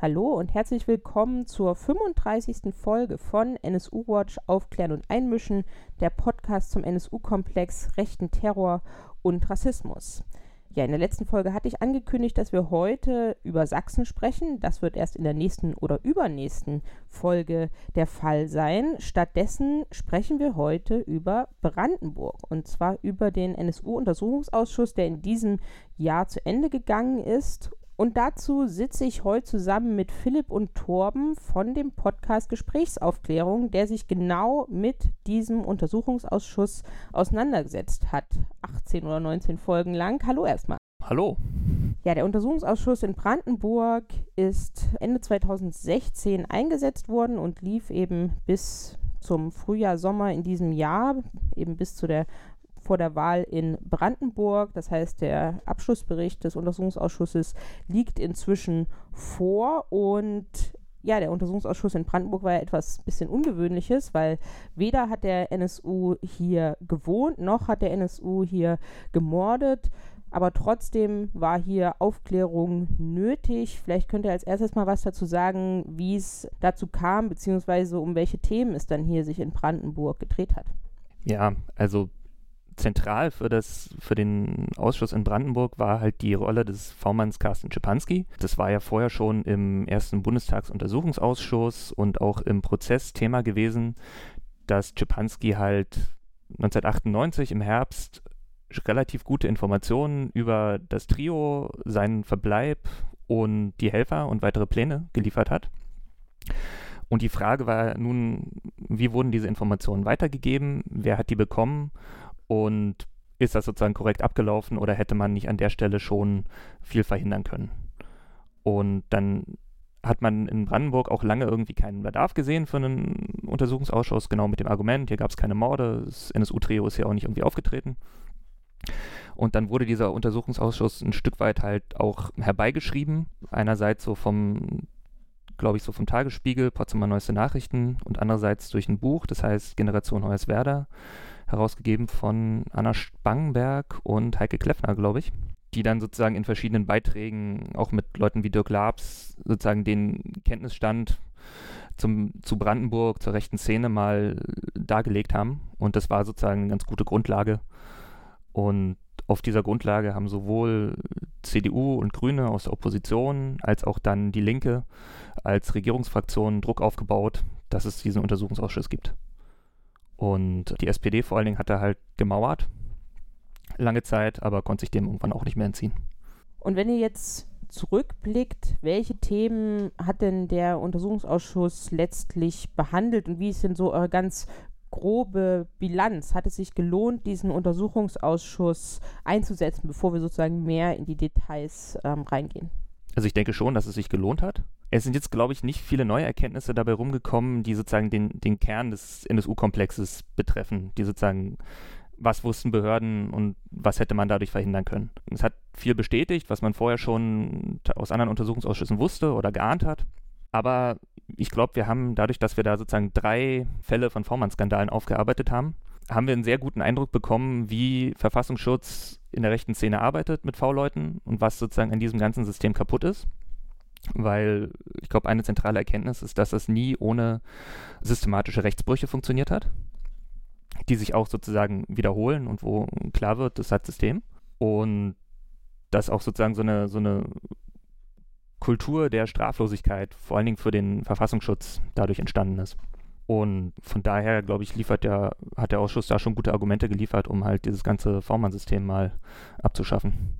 Hallo und herzlich willkommen zur 35. Folge von NSU Watch Aufklären und Einmischen, der Podcast zum NSU-Komplex rechten Terror und Rassismus. Ja, in der letzten Folge hatte ich angekündigt, dass wir heute über Sachsen sprechen. Das wird erst in der nächsten oder übernächsten Folge der Fall sein. Stattdessen sprechen wir heute über Brandenburg und zwar über den NSU-Untersuchungsausschuss, der in diesem Jahr zu Ende gegangen ist und dazu sitze ich heute zusammen mit Philipp und Torben von dem Podcast Gesprächsaufklärung, der sich genau mit diesem Untersuchungsausschuss auseinandergesetzt hat. 18 oder 19 Folgen lang. Hallo erstmal. Hallo. Ja, der Untersuchungsausschuss in Brandenburg ist Ende 2016 eingesetzt worden und lief eben bis zum Frühjahr, Sommer in diesem Jahr, eben bis zu der vor der Wahl in Brandenburg. Das heißt, der Abschlussbericht des Untersuchungsausschusses liegt inzwischen vor und ja, der Untersuchungsausschuss in Brandenburg war ja etwas bisschen Ungewöhnliches, weil weder hat der NSU hier gewohnt, noch hat der NSU hier gemordet. Aber trotzdem war hier Aufklärung nötig. Vielleicht könnt ihr als erstes mal was dazu sagen, wie es dazu kam, beziehungsweise um welche Themen es dann hier sich in Brandenburg gedreht hat. Ja, also zentral für, das, für den Ausschuss in Brandenburg war halt die Rolle des V-Manns Carsten Schipanski. Das war ja vorher schon im ersten Bundestagsuntersuchungsausschuss und auch im Prozess Thema gewesen, dass Schipanski halt 1998 im Herbst relativ gute Informationen über das Trio, seinen Verbleib und die Helfer und weitere Pläne geliefert hat. Und die Frage war nun, wie wurden diese Informationen weitergegeben? Wer hat die bekommen? Und ist das sozusagen korrekt abgelaufen oder hätte man nicht an der Stelle schon viel verhindern können? Und dann hat man in Brandenburg auch lange irgendwie keinen Bedarf gesehen für einen Untersuchungsausschuss, genau mit dem Argument, hier gab es keine Morde, das NSU-Trio ist ja auch nicht irgendwie aufgetreten. Und dann wurde dieser Untersuchungsausschuss ein Stück weit halt auch herbeigeschrieben. Einerseits so vom, glaube ich, so vom Tagesspiegel, Potsdamer Neueste Nachrichten und andererseits durch ein Buch, das heißt Generation Hoyerswerda herausgegeben von Anna Spangenberg und Heike Kleffner, glaube ich, die dann sozusagen in verschiedenen Beiträgen auch mit Leuten wie Dirk Labs sozusagen den Kenntnisstand zum, zu Brandenburg, zur rechten Szene mal dargelegt haben. Und das war sozusagen eine ganz gute Grundlage. Und auf dieser Grundlage haben sowohl CDU und Grüne aus der Opposition als auch dann die Linke als Regierungsfraktion Druck aufgebaut, dass es diesen Untersuchungsausschuss gibt. Und die SPD vor allen Dingen hat da halt gemauert, lange Zeit, aber konnte sich dem irgendwann auch nicht mehr entziehen. Und wenn ihr jetzt zurückblickt, welche Themen hat denn der Untersuchungsausschuss letztlich behandelt und wie ist denn so eure ganz grobe Bilanz? Hat es sich gelohnt, diesen Untersuchungsausschuss einzusetzen, bevor wir sozusagen mehr in die Details ähm, reingehen? Also ich denke schon, dass es sich gelohnt hat. Es sind jetzt, glaube ich, nicht viele neue Erkenntnisse dabei rumgekommen, die sozusagen den, den Kern des NSU-Komplexes betreffen, die sozusagen, was wussten Behörden und was hätte man dadurch verhindern können. Es hat viel bestätigt, was man vorher schon aus anderen Untersuchungsausschüssen wusste oder geahnt hat. Aber ich glaube, wir haben dadurch, dass wir da sozusagen drei Fälle von V-Mann-Skandalen aufgearbeitet haben, haben wir einen sehr guten Eindruck bekommen, wie Verfassungsschutz in der rechten Szene arbeitet mit V-Leuten und was sozusagen an diesem ganzen System kaputt ist weil ich glaube, eine zentrale Erkenntnis ist, dass es nie ohne systematische Rechtsbrüche funktioniert hat, die sich auch sozusagen wiederholen und wo klar wird, das hat System. Und dass auch sozusagen so eine, so eine Kultur der Straflosigkeit, vor allen Dingen für den Verfassungsschutz, dadurch entstanden ist. Und von daher, glaube ich, liefert der, hat der Ausschuss da schon gute Argumente geliefert, um halt dieses ganze V-Mann-System mal abzuschaffen.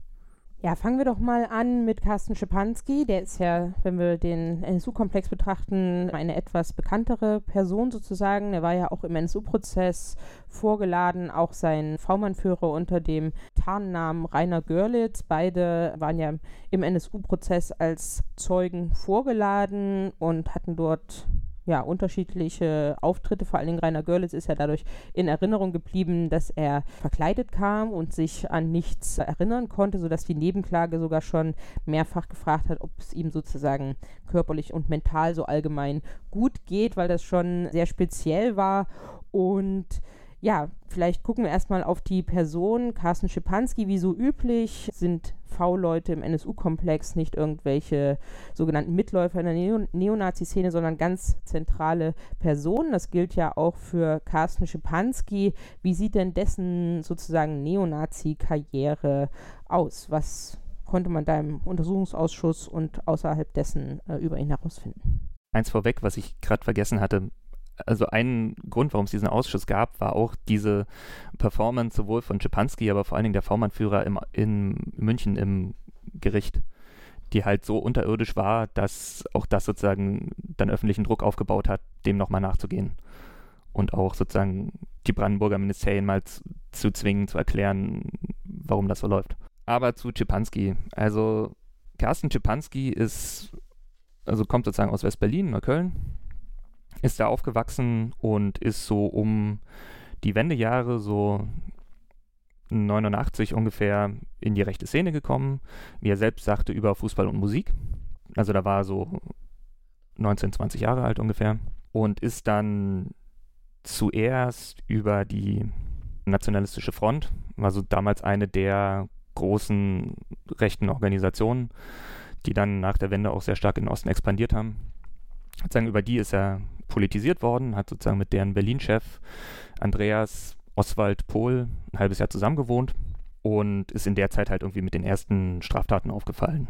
Ja, fangen wir doch mal an mit Carsten Schipanski. Der ist ja, wenn wir den NSU-Komplex betrachten, eine etwas bekanntere Person sozusagen. Er war ja auch im NSU-Prozess vorgeladen, auch sein V-Mann-Führer unter dem Tarnnamen Rainer Görlitz. Beide waren ja im NSU-Prozess als Zeugen vorgeladen und hatten dort ja, unterschiedliche Auftritte. Vor allen Dingen Rainer Görlitz ist ja dadurch in Erinnerung geblieben, dass er verkleidet kam und sich an nichts erinnern konnte, sodass die Nebenklage sogar schon mehrfach gefragt hat, ob es ihm sozusagen körperlich und mental so allgemein gut geht, weil das schon sehr speziell war. Und ja, vielleicht gucken wir erstmal auf die Person Carsten Schipanski. Wie so üblich sind V-Leute im NSU-Komplex nicht irgendwelche sogenannten Mitläufer in der Neo Neonazi-Szene, sondern ganz zentrale Personen. Das gilt ja auch für Carsten Schipanski. Wie sieht denn dessen sozusagen Neonazi-Karriere aus? Was konnte man da im Untersuchungsausschuss und außerhalb dessen äh, über ihn herausfinden? Eins vorweg, was ich gerade vergessen hatte, also ein Grund, warum es diesen Ausschuss gab, war auch diese Performance sowohl von Schipanski, aber vor allen Dingen der V-Mann-Führer in München im Gericht, die halt so unterirdisch war, dass auch das sozusagen dann öffentlichen Druck aufgebaut hat, dem nochmal nachzugehen. Und auch sozusagen die Brandenburger Ministerien mal zu, zu zwingen, zu erklären, warum das so läuft. Aber zu Schipanski. Also Carsten Schipanski ist, also kommt sozusagen aus West-Berlin, Neukölln, ist da aufgewachsen und ist so um die Wendejahre, so 89 ungefähr, in die rechte Szene gekommen. Wie er selbst sagte, über Fußball und Musik. Also da war so 19, 20 Jahre alt ungefähr. Und ist dann zuerst über die Nationalistische Front, war so damals eine der großen rechten Organisationen, die dann nach der Wende auch sehr stark in den Osten expandiert haben. Sozusagen über die ist er politisiert worden, hat sozusagen mit deren Berlin-Chef Andreas Oswald Pohl ein halbes Jahr zusammengewohnt und ist in der Zeit halt irgendwie mit den ersten Straftaten aufgefallen.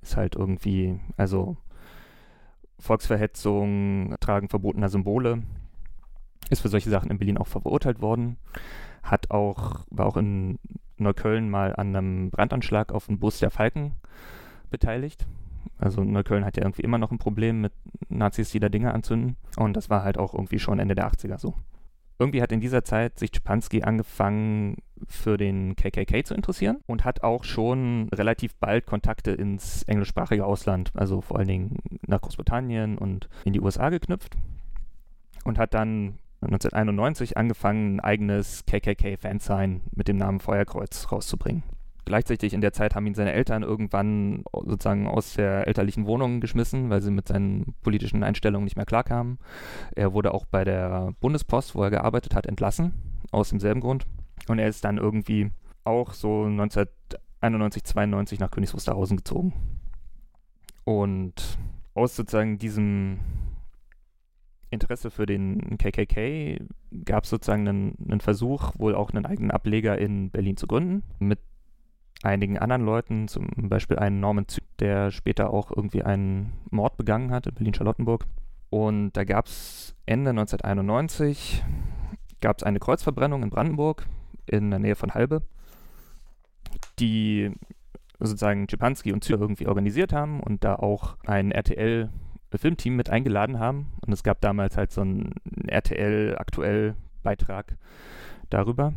Ist halt irgendwie, also Volksverhetzung, Tragen verbotener Symbole, ist für solche Sachen in Berlin auch verurteilt worden, hat auch, war auch in Neukölln mal an einem Brandanschlag auf den Bus der Falken beteiligt. Also Neukölln hat ja irgendwie immer noch ein Problem mit Nazis, die da Dinge anzünden. Und das war halt auch irgendwie schon Ende der 80er so. Irgendwie hat in dieser Zeit sich Schipanski angefangen, für den KKK zu interessieren und hat auch schon relativ bald Kontakte ins englischsprachige Ausland, also vor allen Dingen nach Großbritannien und in die USA geknüpft. Und hat dann 1991 angefangen, ein eigenes KKK-Fansign mit dem Namen Feuerkreuz rauszubringen. Gleichzeitig in der Zeit haben ihn seine Eltern irgendwann sozusagen aus der elterlichen Wohnung geschmissen, weil sie mit seinen politischen Einstellungen nicht mehr klarkamen. Er wurde auch bei der Bundespost, wo er gearbeitet hat, entlassen, aus demselben Grund. Und er ist dann irgendwie auch so 1991, 92 nach Königs Wusterhausen gezogen. Und aus sozusagen diesem Interesse für den KKK gab es sozusagen einen, einen, Versuch, wohl auch einen eigenen Ableger in Berlin zu gründen, mit einigen anderen Leuten, zum Beispiel einen Norman Zü, der später auch irgendwie einen Mord begangen hat in Berlin-Charlottenburg. Und da gab es Ende 1991 gab es eine Kreuzverbrennung in Brandenburg in der Nähe von Halbe, die sozusagen Czepanski und Zür irgendwie organisiert haben und da auch ein RTL Filmteam mit eingeladen haben. Und es gab damals halt so einen RTL aktuell Beitrag darüber.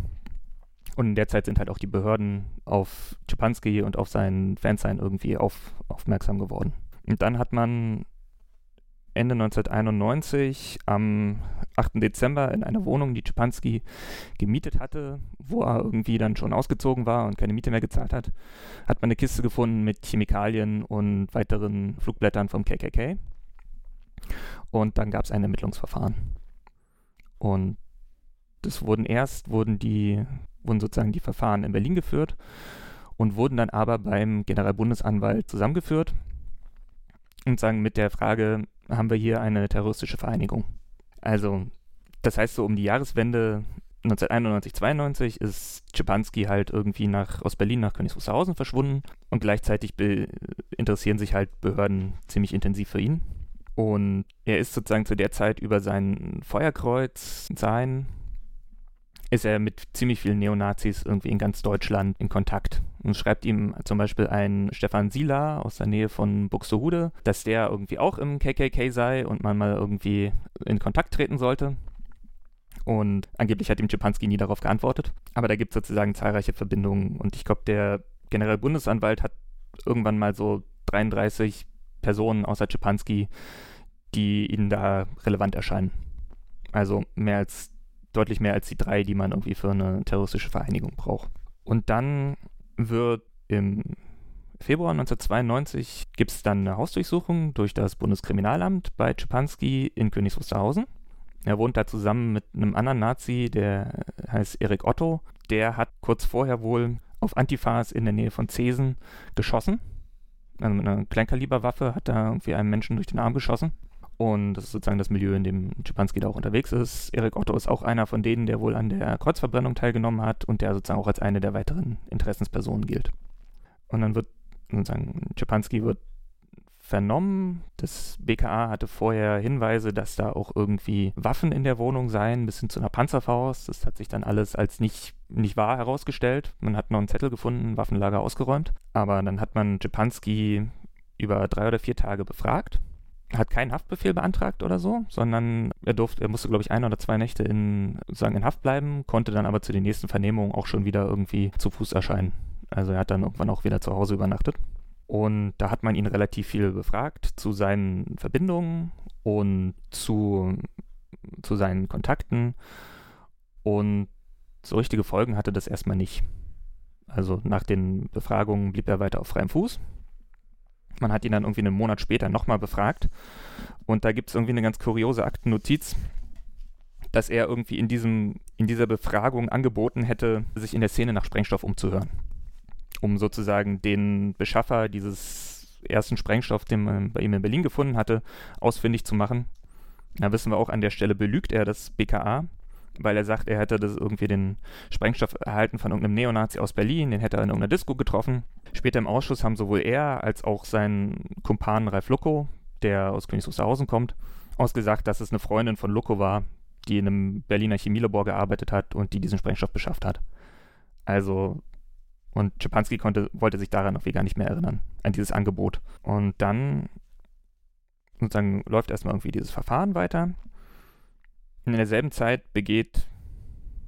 Und in der Zeit sind halt auch die Behörden auf Czepanski und auf seinen Fansign irgendwie auf, aufmerksam geworden. Und dann hat man Ende 1991 am 8. Dezember in einer Wohnung, die Czepanski gemietet hatte, wo er irgendwie dann schon ausgezogen war und keine Miete mehr gezahlt hat, hat man eine Kiste gefunden mit Chemikalien und weiteren Flugblättern vom KKK. Und dann gab es ein Ermittlungsverfahren. Und das wurden erst, wurden die wurden sozusagen die Verfahren in Berlin geführt und wurden dann aber beim Generalbundesanwalt zusammengeführt und sagen mit der Frage, haben wir hier eine terroristische Vereinigung? Also, das heißt so um die Jahreswende 1991, 92 ist Czepanski halt irgendwie nach, aus Berlin nach Königs Wusterhausen verschwunden und gleichzeitig interessieren sich halt Behörden ziemlich intensiv für ihn. Und er ist sozusagen zu der Zeit über sein Feuerkreuz sein ist er mit ziemlich vielen Neonazis irgendwie in ganz Deutschland in Kontakt. Und schreibt ihm zum Beispiel ein Stefan Sila aus der Nähe von Buxtehude, dass der irgendwie auch im KKK sei und man mal irgendwie in Kontakt treten sollte. Und angeblich hat ihm Czepanski nie darauf geantwortet. Aber da gibt es sozusagen zahlreiche Verbindungen. Und ich glaube, der Generalbundesanwalt hat irgendwann mal so 33 Personen außer Czepanski, die ihnen da relevant erscheinen. Also mehr als deutlich mehr als die drei, die man irgendwie für eine terroristische Vereinigung braucht. Und dann wird im Februar 1992 gibt es dann eine Hausdurchsuchung durch das Bundeskriminalamt bei Czepanski in Königs Wusterhausen. Er wohnt da zusammen mit einem anderen Nazi, der heißt Erik Otto. Der hat kurz vorher wohl auf Antifas in der Nähe von Zesen geschossen. Also mit einer Kleinkaliberwaffe hat er irgendwie einem Menschen durch den Arm geschossen. Und das ist sozusagen das Milieu, in dem Schipanski da auch unterwegs ist. Erik Otto ist auch einer von denen, der wohl an der Kreuzverbrennung teilgenommen hat und der sozusagen auch als eine der weiteren Interessenspersonen gilt. Und dann wird sozusagen Schipanski wird vernommen. Das BKA hatte vorher Hinweise, dass da auch irgendwie Waffen in der Wohnung seien, bis hin zu einer Panzerfaust. Das hat sich dann alles als nicht, nicht wahr herausgestellt. Man hat noch einen Zettel gefunden, Waffenlager ausgeräumt. Aber dann hat man Schipanski über drei oder vier Tage befragt hat keinen Haftbefehl beantragt oder so, sondern er durfte, er musste, glaube ich, ein oder zwei Nächte in, sozusagen in Haft bleiben, konnte dann aber zu den nächsten Vernehmungen auch schon wieder irgendwie zu Fuß erscheinen. Also er hat dann irgendwann auch wieder zu Hause übernachtet. Und da hat man ihn relativ viel befragt zu seinen Verbindungen und zu, zu seinen Kontakten. Und so richtige Folgen hatte das erstmal nicht. Also nach den Befragungen blieb er weiter auf freiem Fuß. Man hat ihn dann irgendwie einen Monat später nochmal befragt. Und da gibt es irgendwie eine ganz kuriose Aktennotiz, dass er irgendwie in, diesem, in dieser Befragung angeboten hätte, sich in der Szene nach Sprengstoff umzuhören. Um sozusagen den Beschaffer dieses ersten Sprengstoff, den man bei ihm in Berlin gefunden hatte, ausfindig zu machen. Da wissen wir auch, an der Stelle belügt er das BKA, weil er sagt, er hätte das irgendwie den Sprengstoff erhalten von irgendeinem Neonazi aus Berlin, den hätte er in irgendeiner Disco getroffen. Später im Ausschuss haben sowohl er als auch sein Kumpan Ralf Lucko, der aus Königs Wusterhausen kommt, ausgesagt, dass es eine Freundin von Lucko war, die in einem Berliner Chemielabor gearbeitet hat und die diesen Sprengstoff beschafft hat. Also, und Schipanski konnte, wollte sich daran irgendwie gar nicht mehr erinnern, an dieses Angebot. Und dann sozusagen läuft erstmal irgendwie dieses Verfahren weiter in derselben Zeit begeht,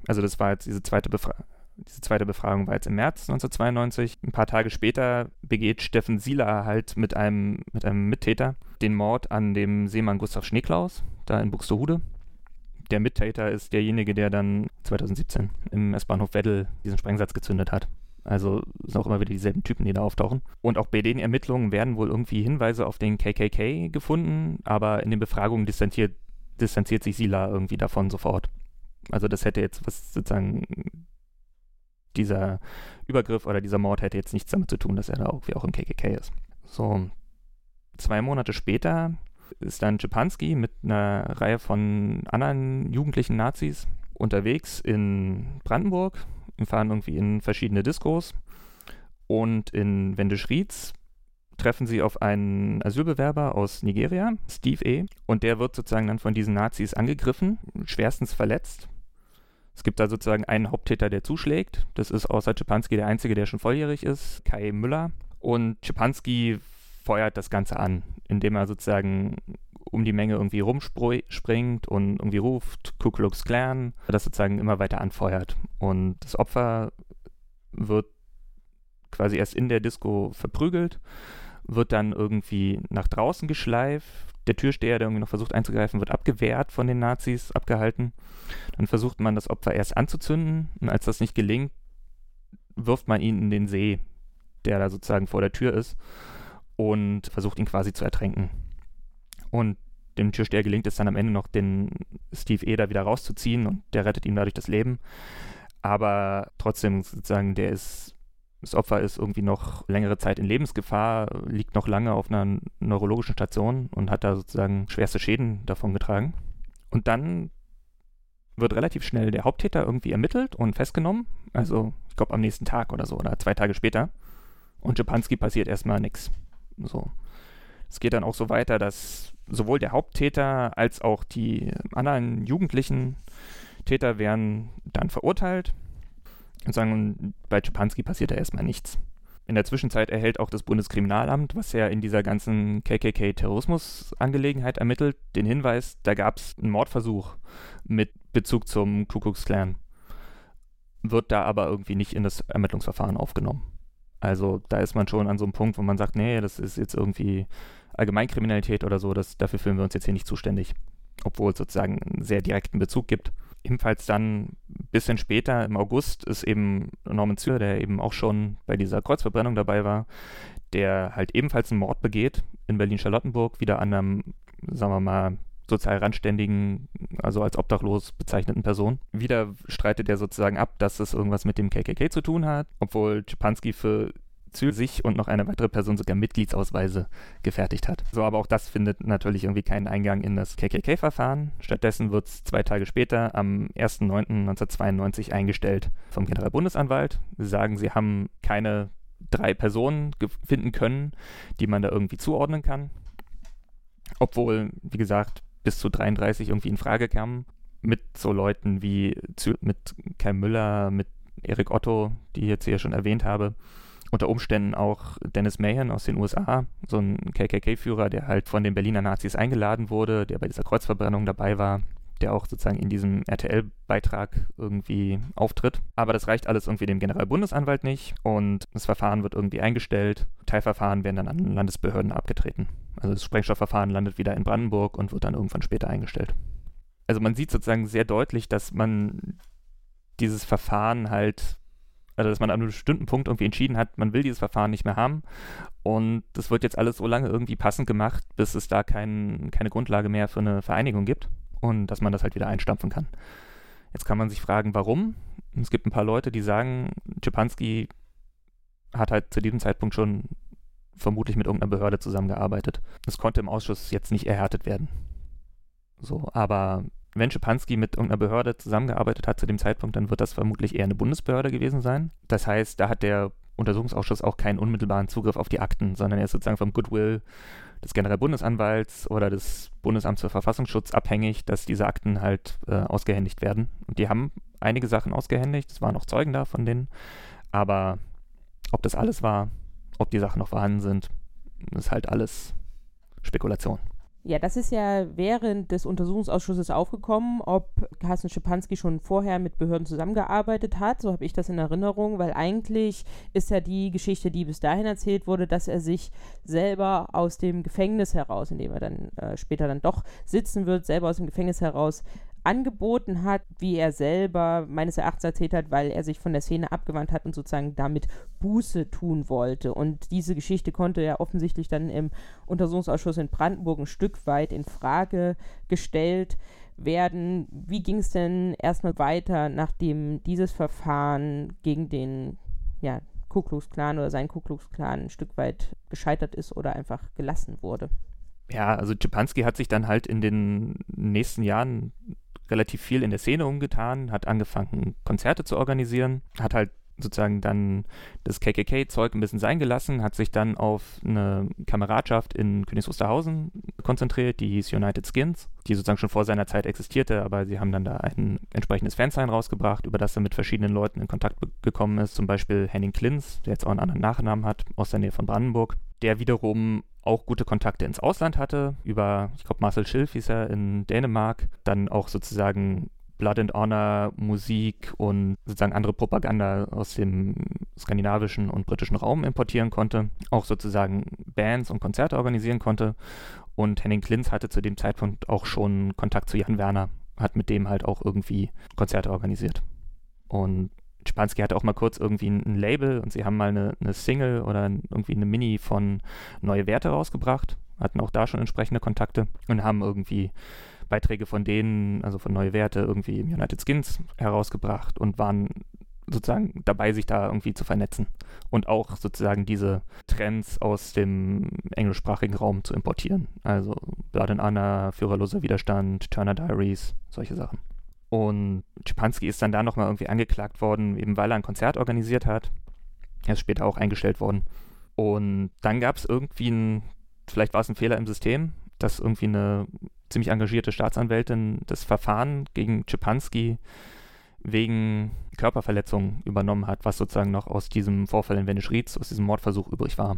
also das war jetzt diese zweite Befragung, diese zweite Befragung war jetzt im März 1992. Ein paar Tage später begeht Steffen Sieler halt mit einem, mit einem Mittäter den Mord an dem Seemann Gustav Schneeklaus, da in Buxtehude. Der Mittäter ist derjenige, der dann 2017 im S-Bahnhof Weddel diesen Sprengsatz gezündet hat. Also sind auch immer wieder dieselben Typen, die da auftauchen. Und auch bei den Ermittlungen werden wohl irgendwie Hinweise auf den KKK gefunden, aber in den Befragungen distanziert distanziert sich Sila irgendwie davon sofort. Also das hätte jetzt was sozusagen dieser Übergriff oder dieser Mord hätte jetzt nichts damit zu tun, dass er da irgendwie auch im KKK ist. So, zwei Monate später ist dann Schipanski mit einer Reihe von anderen jugendlichen Nazis unterwegs in Brandenburg. Wir fahren irgendwie in verschiedene Diskos. Und in Wendeschrieds treffen sie auf einen Asylbewerber aus Nigeria, Steve E. Und der wird sozusagen dann von diesen Nazis angegriffen, schwerstens verletzt. Es gibt da sozusagen einen Haupttäter, der zuschlägt. Das ist außer Czepanski der einzige, der schon volljährig ist, Kai Müller. Und Czepanski feuert das Ganze an, indem er sozusagen um die Menge irgendwie rumspringt und irgendwie ruft, Ku Klux Klan, das sozusagen immer weiter anfeuert. Und das Opfer wird quasi erst in der Disco verprügelt wird dann irgendwie nach draußen geschleift. Der Türsteher, der irgendwie noch versucht einzugreifen, wird abgewehrt von den Nazis, abgehalten. Dann versucht man das Opfer erst anzuzünden und als das nicht gelingt, wirft man ihn in den See, der da sozusagen vor der Tür ist und versucht ihn quasi zu ertränken. Und dem Türsteher gelingt es dann am Ende noch, den Steve E. da wieder rauszuziehen und der rettet ihm dadurch das Leben. Aber trotzdem sozusagen, der ist das Opfer ist irgendwie noch längere Zeit in Lebensgefahr, liegt noch lange auf einer neurologischen Station und hat da sozusagen schwerste Schäden davon getragen. Und dann wird relativ schnell der Haupttäter irgendwie ermittelt und festgenommen. Also, ich glaube, am nächsten Tag oder so oder zwei Tage später. Und Schipanski passiert erstmal nichts. So. Es geht dann auch so weiter, dass sowohl der Haupttäter als auch die anderen jugendlichen Täter werden dann verurteilt sagen, bei Czepanski passiert da erstmal nichts. In der Zwischenzeit erhält auch das Bundeskriminalamt, was ja in dieser ganzen KKK-Terrorismus-Angelegenheit ermittelt, den Hinweis, da gab es einen Mordversuch mit Bezug zum Ku Klux Klan. Wird da aber irgendwie nicht in das Ermittlungsverfahren aufgenommen. Also da ist man schon an so einem Punkt, wo man sagt, nee, das ist jetzt irgendwie Allgemeinkriminalität oder so, das, dafür fühlen wir uns jetzt hier nicht zuständig. Obwohl es sozusagen einen sehr direkten Bezug gibt ebenfalls dann ein bisschen später, im August, ist eben Norman Zür, der eben auch schon bei dieser Kreuzverbrennung dabei war, der halt ebenfalls einen Mord begeht in Berlin-Charlottenburg, wieder an einem, sagen wir mal, sozial randständigen also als obdachlos bezeichneten Person. Wieder streitet er sozusagen ab, dass es irgendwas mit dem KKK zu tun hat, obwohl Czepanski für sich und noch eine weitere Person sogar Mitgliedsausweise gefertigt hat. So, aber auch das findet natürlich irgendwie keinen Eingang in das KKK-Verfahren. Stattdessen wird es zwei Tage später, am 1.9.1992, eingestellt vom Generalbundesanwalt. Sie sagen, sie haben keine drei Personen finden können, die man da irgendwie zuordnen kann. Obwohl, wie gesagt, bis zu 33 irgendwie in Frage kamen. Mit so Leuten wie mit Kai Müller, mit Erik Otto, die ich jetzt hier schon erwähnt habe unter Umständen auch Dennis Mahan aus den USA, so ein KKK-Führer, der halt von den Berliner Nazis eingeladen wurde, der bei dieser Kreuzverbrennung dabei war, der auch sozusagen in diesem RTL-Beitrag irgendwie auftritt. Aber das reicht alles irgendwie dem Generalbundesanwalt nicht und das Verfahren wird irgendwie eingestellt. Teilverfahren werden dann an Landesbehörden abgetreten. Also das Sprengstoffverfahren landet wieder in Brandenburg und wird dann irgendwann später eingestellt. Also man sieht sozusagen sehr deutlich, dass man dieses Verfahren halt also dass man an einem bestimmten Punkt irgendwie entschieden hat, man will dieses Verfahren nicht mehr haben und das wird jetzt alles so lange irgendwie passend gemacht, bis es da kein, keine Grundlage mehr für eine Vereinigung gibt und dass man das halt wieder einstampfen kann. Jetzt kann man sich fragen, warum. Es gibt ein paar Leute, die sagen, Czepanski hat halt zu diesem Zeitpunkt schon vermutlich mit irgendeiner Behörde zusammengearbeitet. Das konnte im Ausschuss jetzt nicht erhärtet werden. So, aber wenn Schipanski mit irgendeiner Behörde zusammengearbeitet hat zu dem Zeitpunkt, dann wird das vermutlich eher eine Bundesbehörde gewesen sein. Das heißt, da hat der Untersuchungsausschuss auch keinen unmittelbaren Zugriff auf die Akten, sondern er ist sozusagen vom Goodwill des Generalbundesanwalts oder des Bundesamts für Verfassungsschutz abhängig, dass diese Akten halt äh, ausgehändigt werden. Und die haben einige Sachen ausgehändigt, es waren auch Zeugen da von denen, aber ob das alles war, ob die Sachen noch vorhanden sind, ist halt alles Spekulation. Ja, das ist ja während des Untersuchungsausschusses aufgekommen, ob Carsten Schipanski schon vorher mit Behörden zusammengearbeitet hat. So habe ich das in Erinnerung, weil eigentlich ist ja die Geschichte, die bis dahin erzählt wurde, dass er sich selber aus dem Gefängnis heraus, in dem er dann äh, später dann doch sitzen wird, selber aus dem Gefängnis heraus angeboten hat, wie er selber meines Erachtens erzählt hat, weil er sich von der Szene abgewandt hat und sozusagen damit Buße tun wollte. Und diese Geschichte konnte ja offensichtlich dann im Untersuchungsausschuss in Brandenburg ein Stück weit in Frage gestellt werden. Wie ging es denn erstmal weiter, nachdem dieses Verfahren gegen den ja, Ku Klux Klan oder sein Ku Klux Klan ein Stück weit gescheitert ist oder einfach gelassen wurde? Ja, also Czepanski hat sich dann halt in den nächsten Jahren relativ viel in der Szene umgetan, hat angefangen, Konzerte zu organisieren, hat halt sozusagen dann das KKK-Zeug ein bisschen sein gelassen, hat sich dann auf eine Kameradschaft in Königs Wusterhausen konzentriert, die hieß United Skins, die sozusagen schon vor seiner Zeit existierte, aber sie haben dann da ein entsprechendes Fansign rausgebracht, über das er mit verschiedenen Leuten in Kontakt gekommen ist, zum Beispiel Henning Klins, der jetzt auch einen anderen Nachnamen hat, aus der Nähe von Brandenburg, der wiederum auch gute Kontakte ins Ausland hatte, über, ich glaube, Marcel Schilf hieß er in Dänemark, dann auch sozusagen Blood and Honor Musik und sozusagen andere Propaganda aus dem skandinavischen und britischen Raum importieren konnte, auch sozusagen Bands und Konzerte organisieren konnte. Und Henning Klins hatte zu dem Zeitpunkt auch schon Kontakt zu Jan Werner, hat mit dem halt auch irgendwie Konzerte organisiert. Und Spansky hatte auch mal kurz irgendwie ein, Label und sie haben mal eine, eine Single oder irgendwie eine Mini von Neue Werte rausgebracht, hatten auch da schon entsprechende Kontakte und haben irgendwie Beiträge von denen, also von Neue Werte, irgendwie im United Skins herausgebracht und waren sozusagen dabei, sich da irgendwie zu vernetzen und auch sozusagen diese Trends aus dem englischsprachigen Raum zu importieren. Also Blood and Honor, Führerloser Widerstand, Turner Diaries, solche Sachen. Und Schipanski ist dann da nochmal irgendwie angeklagt worden, eben weil er ein Konzert organisiert hat. Er ist später auch eingestellt worden. Und dann gab es irgendwie ein, vielleicht war es ein Fehler im System, dass irgendwie eine ziemlich engagierte Staatsanwältin das Verfahren gegen Schipanski wegen Körperverletzung übernommen hat, was sozusagen noch aus diesem Vorfall in Venice aus diesem Mordversuch übrig war.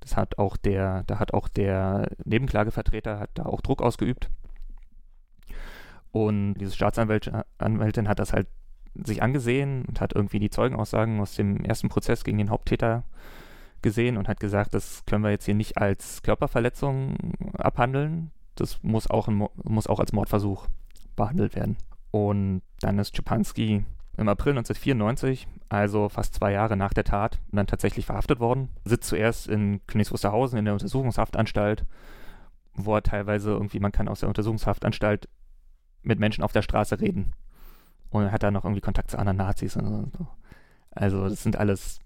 Das hat auch der, da hat auch der Nebenklagevertreter hat da auch Druck ausgeübt und diese Staatsanwältin hat das halt sich angesehen und hat irgendwie die Zeugenaussagen aus dem ersten Prozess gegen den Haupttäter gesehen und hat gesagt, das können wir jetzt hier nicht als Körperverletzung abhandeln. Das muss auch, ein, muss auch als Mordversuch behandelt werden. Und dann ist Czepanski im April 1994, also fast zwei Jahre nach der Tat, dann tatsächlich verhaftet worden. Sitzt zuerst in Königs Wusterhausen in der Untersuchungshaftanstalt, wo er teilweise irgendwie, man kann aus der Untersuchungshaftanstalt mit Menschen auf der Straße reden. Und hat da noch irgendwie Kontakt zu anderen Nazis und so. Also das sind alles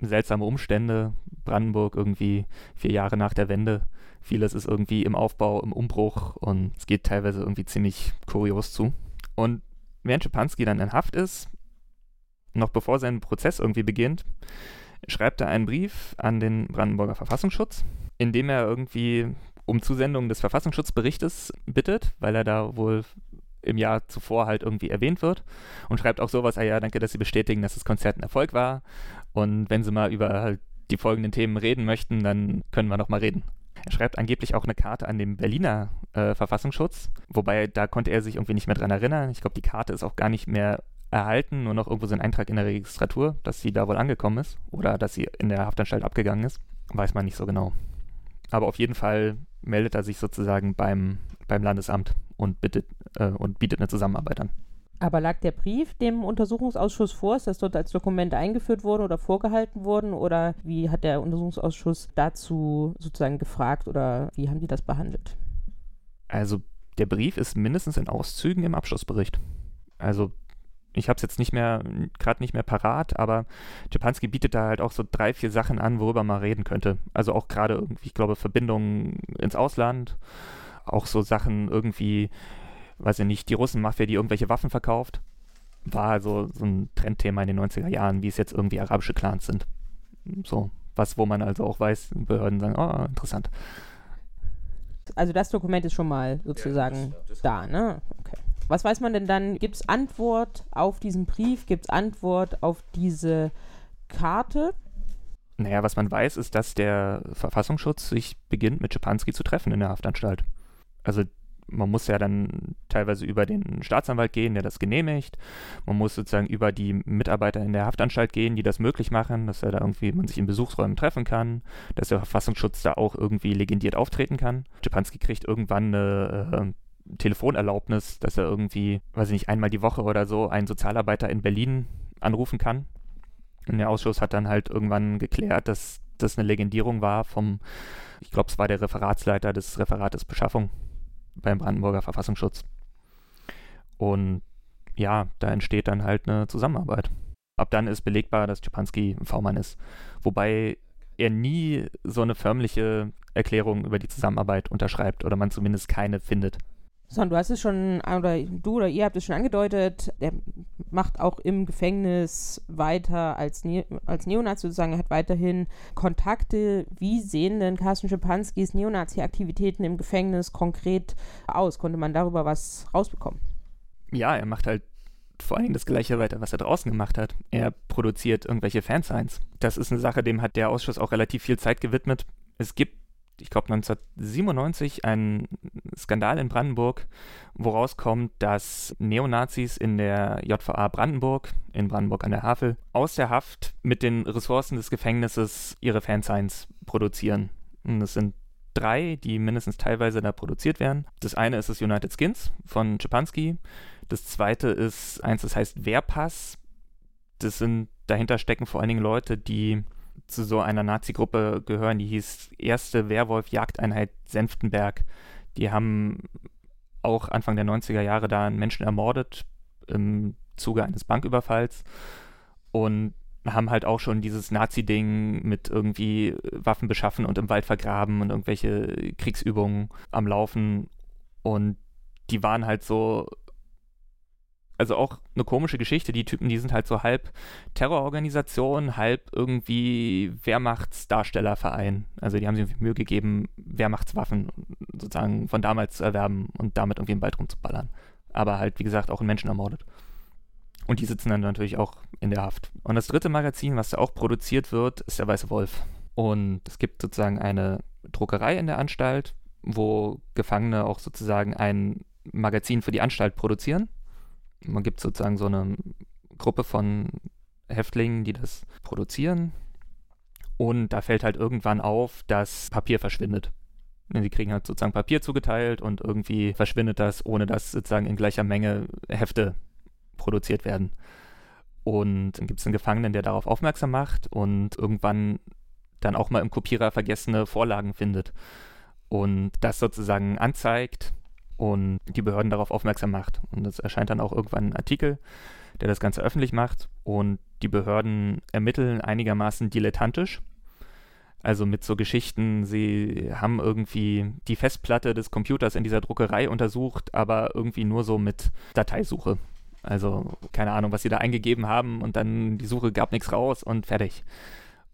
seltsame Umstände. Brandenburg irgendwie vier Jahre nach der Wende. Vieles ist irgendwie im Aufbau, im Umbruch und es geht teilweise irgendwie ziemlich kurios zu. Und während Schipanski dann in Haft ist, noch bevor sein Prozess irgendwie beginnt, schreibt er einen Brief an den Brandenburger Verfassungsschutz, in dem er irgendwie um Zusendung des Verfassungsschutzberichtes bittet, weil er da wohl im Jahr zuvor halt irgendwie erwähnt wird und schreibt auch sowas, ah ja, danke, dass Sie bestätigen, dass das Konzert ein Erfolg war und wenn Sie mal über halt die folgenden Themen reden möchten, dann können wir noch mal reden. Er schreibt angeblich auch eine Karte an den Berliner äh, Verfassungsschutz, wobei da konnte er sich irgendwie nicht mehr dran erinnern. Ich glaube, die Karte ist auch gar nicht mehr erhalten, nur noch irgendwo so ein Eintrag in der Registratur, dass sie da wohl angekommen ist oder dass sie in der Haftanstalt abgegangen ist. Weiß man nicht so genau. Aber auf jeden Fall meldet er sich sozusagen beim, beim Landesamt und, bittet, äh, und bietet eine Zusammenarbeit an. Aber lag der Brief dem Untersuchungsausschuss vor? Ist das dort als Dokument eingeführt worden oder vorgehalten worden? Oder wie hat der Untersuchungsausschuss dazu sozusagen gefragt oder wie haben die das behandelt? Also der Brief ist mindestens in Auszügen im Abschlussbericht. Also ich habe es jetzt nicht mehr, gerade nicht mehr parat, aber Czepanski bietet da halt auch so drei, vier Sachen an, worüber man reden könnte. Also auch gerade irgendwie, ich glaube, Verbindungen ins Ausland, auch so Sachen irgendwie, weiß ich nicht, die Russenmafia, die irgendwelche Waffen verkauft, war also so ein Trendthema in den 90er Jahren, wie es jetzt irgendwie arabische Clans sind. So, was, wo man also auch weiß, Behörden sagen, oh, interessant. Also das Dokument ist schon mal sozusagen ja, das, das da, ne? Okay. Was weiß man denn dann? Gibt es Antwort auf diesen Brief? Gibt es Antwort auf diese Karte? Naja, was man weiß, ist, dass der Verfassungsschutz sich beginnt, mit Schipanski zu treffen in der Haftanstalt. Also man muss ja dann teilweise über den Staatsanwalt gehen, der das genehmigt. Man muss sozusagen über die Mitarbeiter in der Haftanstalt gehen, die das möglich machen, dass er da irgendwie man sich in Besuchsräumen treffen kann, dass der Verfassungsschutz da auch irgendwie legendiert auftreten kann. Schipanski kriegt irgendwann eine äh, Telefonerlaubnis, dass er irgendwie, weiß ich nicht, einmal die Woche oder so einen Sozialarbeiter in Berlin anrufen kann. Und der Ausschuss hat dann halt irgendwann geklärt, dass das eine Legendierung war vom, ich glaube, es war der Referatsleiter des Referates Beschaffung beim Brandenburger Verfassungsschutz. Und ja, da entsteht dann halt eine Zusammenarbeit. Ab dann ist belegbar, dass Czepanski ein V-Mann ist. Wobei er nie so eine förmliche Erklärung über die Zusammenarbeit unterschreibt oder man zumindest keine findet. Sondern du hast es schon, oder du oder ihr habt es schon angedeutet, er macht auch im Gefängnis weiter als, ne als Neonazi sozusagen, er hat weiterhin Kontakte. Wie sehen denn Carsten Schipanskis Neonazi-Aktivitäten im Gefängnis konkret aus? Konnte man darüber was rausbekommen? Ja, er macht halt vor allem das Gleiche weiter, was er draußen gemacht hat. Er produziert irgendwelche Fansigns. Das ist eine Sache, dem hat der Ausschuss auch relativ viel Zeit gewidmet. Es gibt ich glaube 1997 ein Skandal in Brandenburg, woraus kommt, dass Neonazis in der JVA Brandenburg, in Brandenburg an der Havel, aus der Haft mit den Ressourcen des Gefängnisses ihre Fansigns produzieren. Und das sind drei, die mindestens teilweise da produziert werden. Das eine ist das United Skins von Czepanski. Das zweite ist eins, das heißt Wehrpass. Das sind, dahinter stecken vor allen Dingen Leute, die zu so einer Nazi-Gruppe gehören, die hieß Erste Werwolf-Jagdeinheit Senftenberg. Die haben auch Anfang der 90er Jahre da einen Menschen ermordet im Zuge eines Banküberfalls und haben halt auch schon dieses Nazi-Ding mit irgendwie Waffen beschaffen und im Wald vergraben und irgendwelche Kriegsübungen am Laufen. Und die waren halt so also auch eine komische Geschichte. Die Typen, die sind halt so halb Terrororganisation, halb irgendwie Wehrmachtsdarstellerverein. Also die haben sich Mühe gegeben, Wehrmachtswaffen sozusagen von damals zu erwerben und damit irgendwie im Wald rumzuballern. Aber halt, wie gesagt, auch einen Menschen ermordet. Und die sitzen dann natürlich auch in der Haft. Und das dritte Magazin, was da auch produziert wird, ist der Weiße Wolf. Und es gibt sozusagen eine Druckerei in der Anstalt, wo Gefangene auch sozusagen ein Magazin für die Anstalt produzieren man gibt sozusagen so eine Gruppe von Häftlingen, die das produzieren. Und da fällt halt irgendwann auf, dass Papier verschwindet. Sie kriegen halt sozusagen Papier zugeteilt und irgendwie verschwindet das, ohne dass sozusagen in gleicher Menge Hefte produziert werden. Und dann gibt es einen Gefangenen, der darauf aufmerksam macht und irgendwann dann auch mal im Kopierer vergessene Vorlagen findet. Und das sozusagen anzeigt und die Behörden darauf aufmerksam macht. Und es erscheint dann auch irgendwann ein Artikel, der das Ganze öffentlich macht und die Behörden ermitteln einigermaßen dilettantisch. Also mit so Geschichten, sie haben irgendwie die Festplatte des Computers in dieser Druckerei untersucht, aber irgendwie nur so mit Dateisuche. Also keine Ahnung, was sie da eingegeben haben und dann die Suche gab nichts raus und fertig.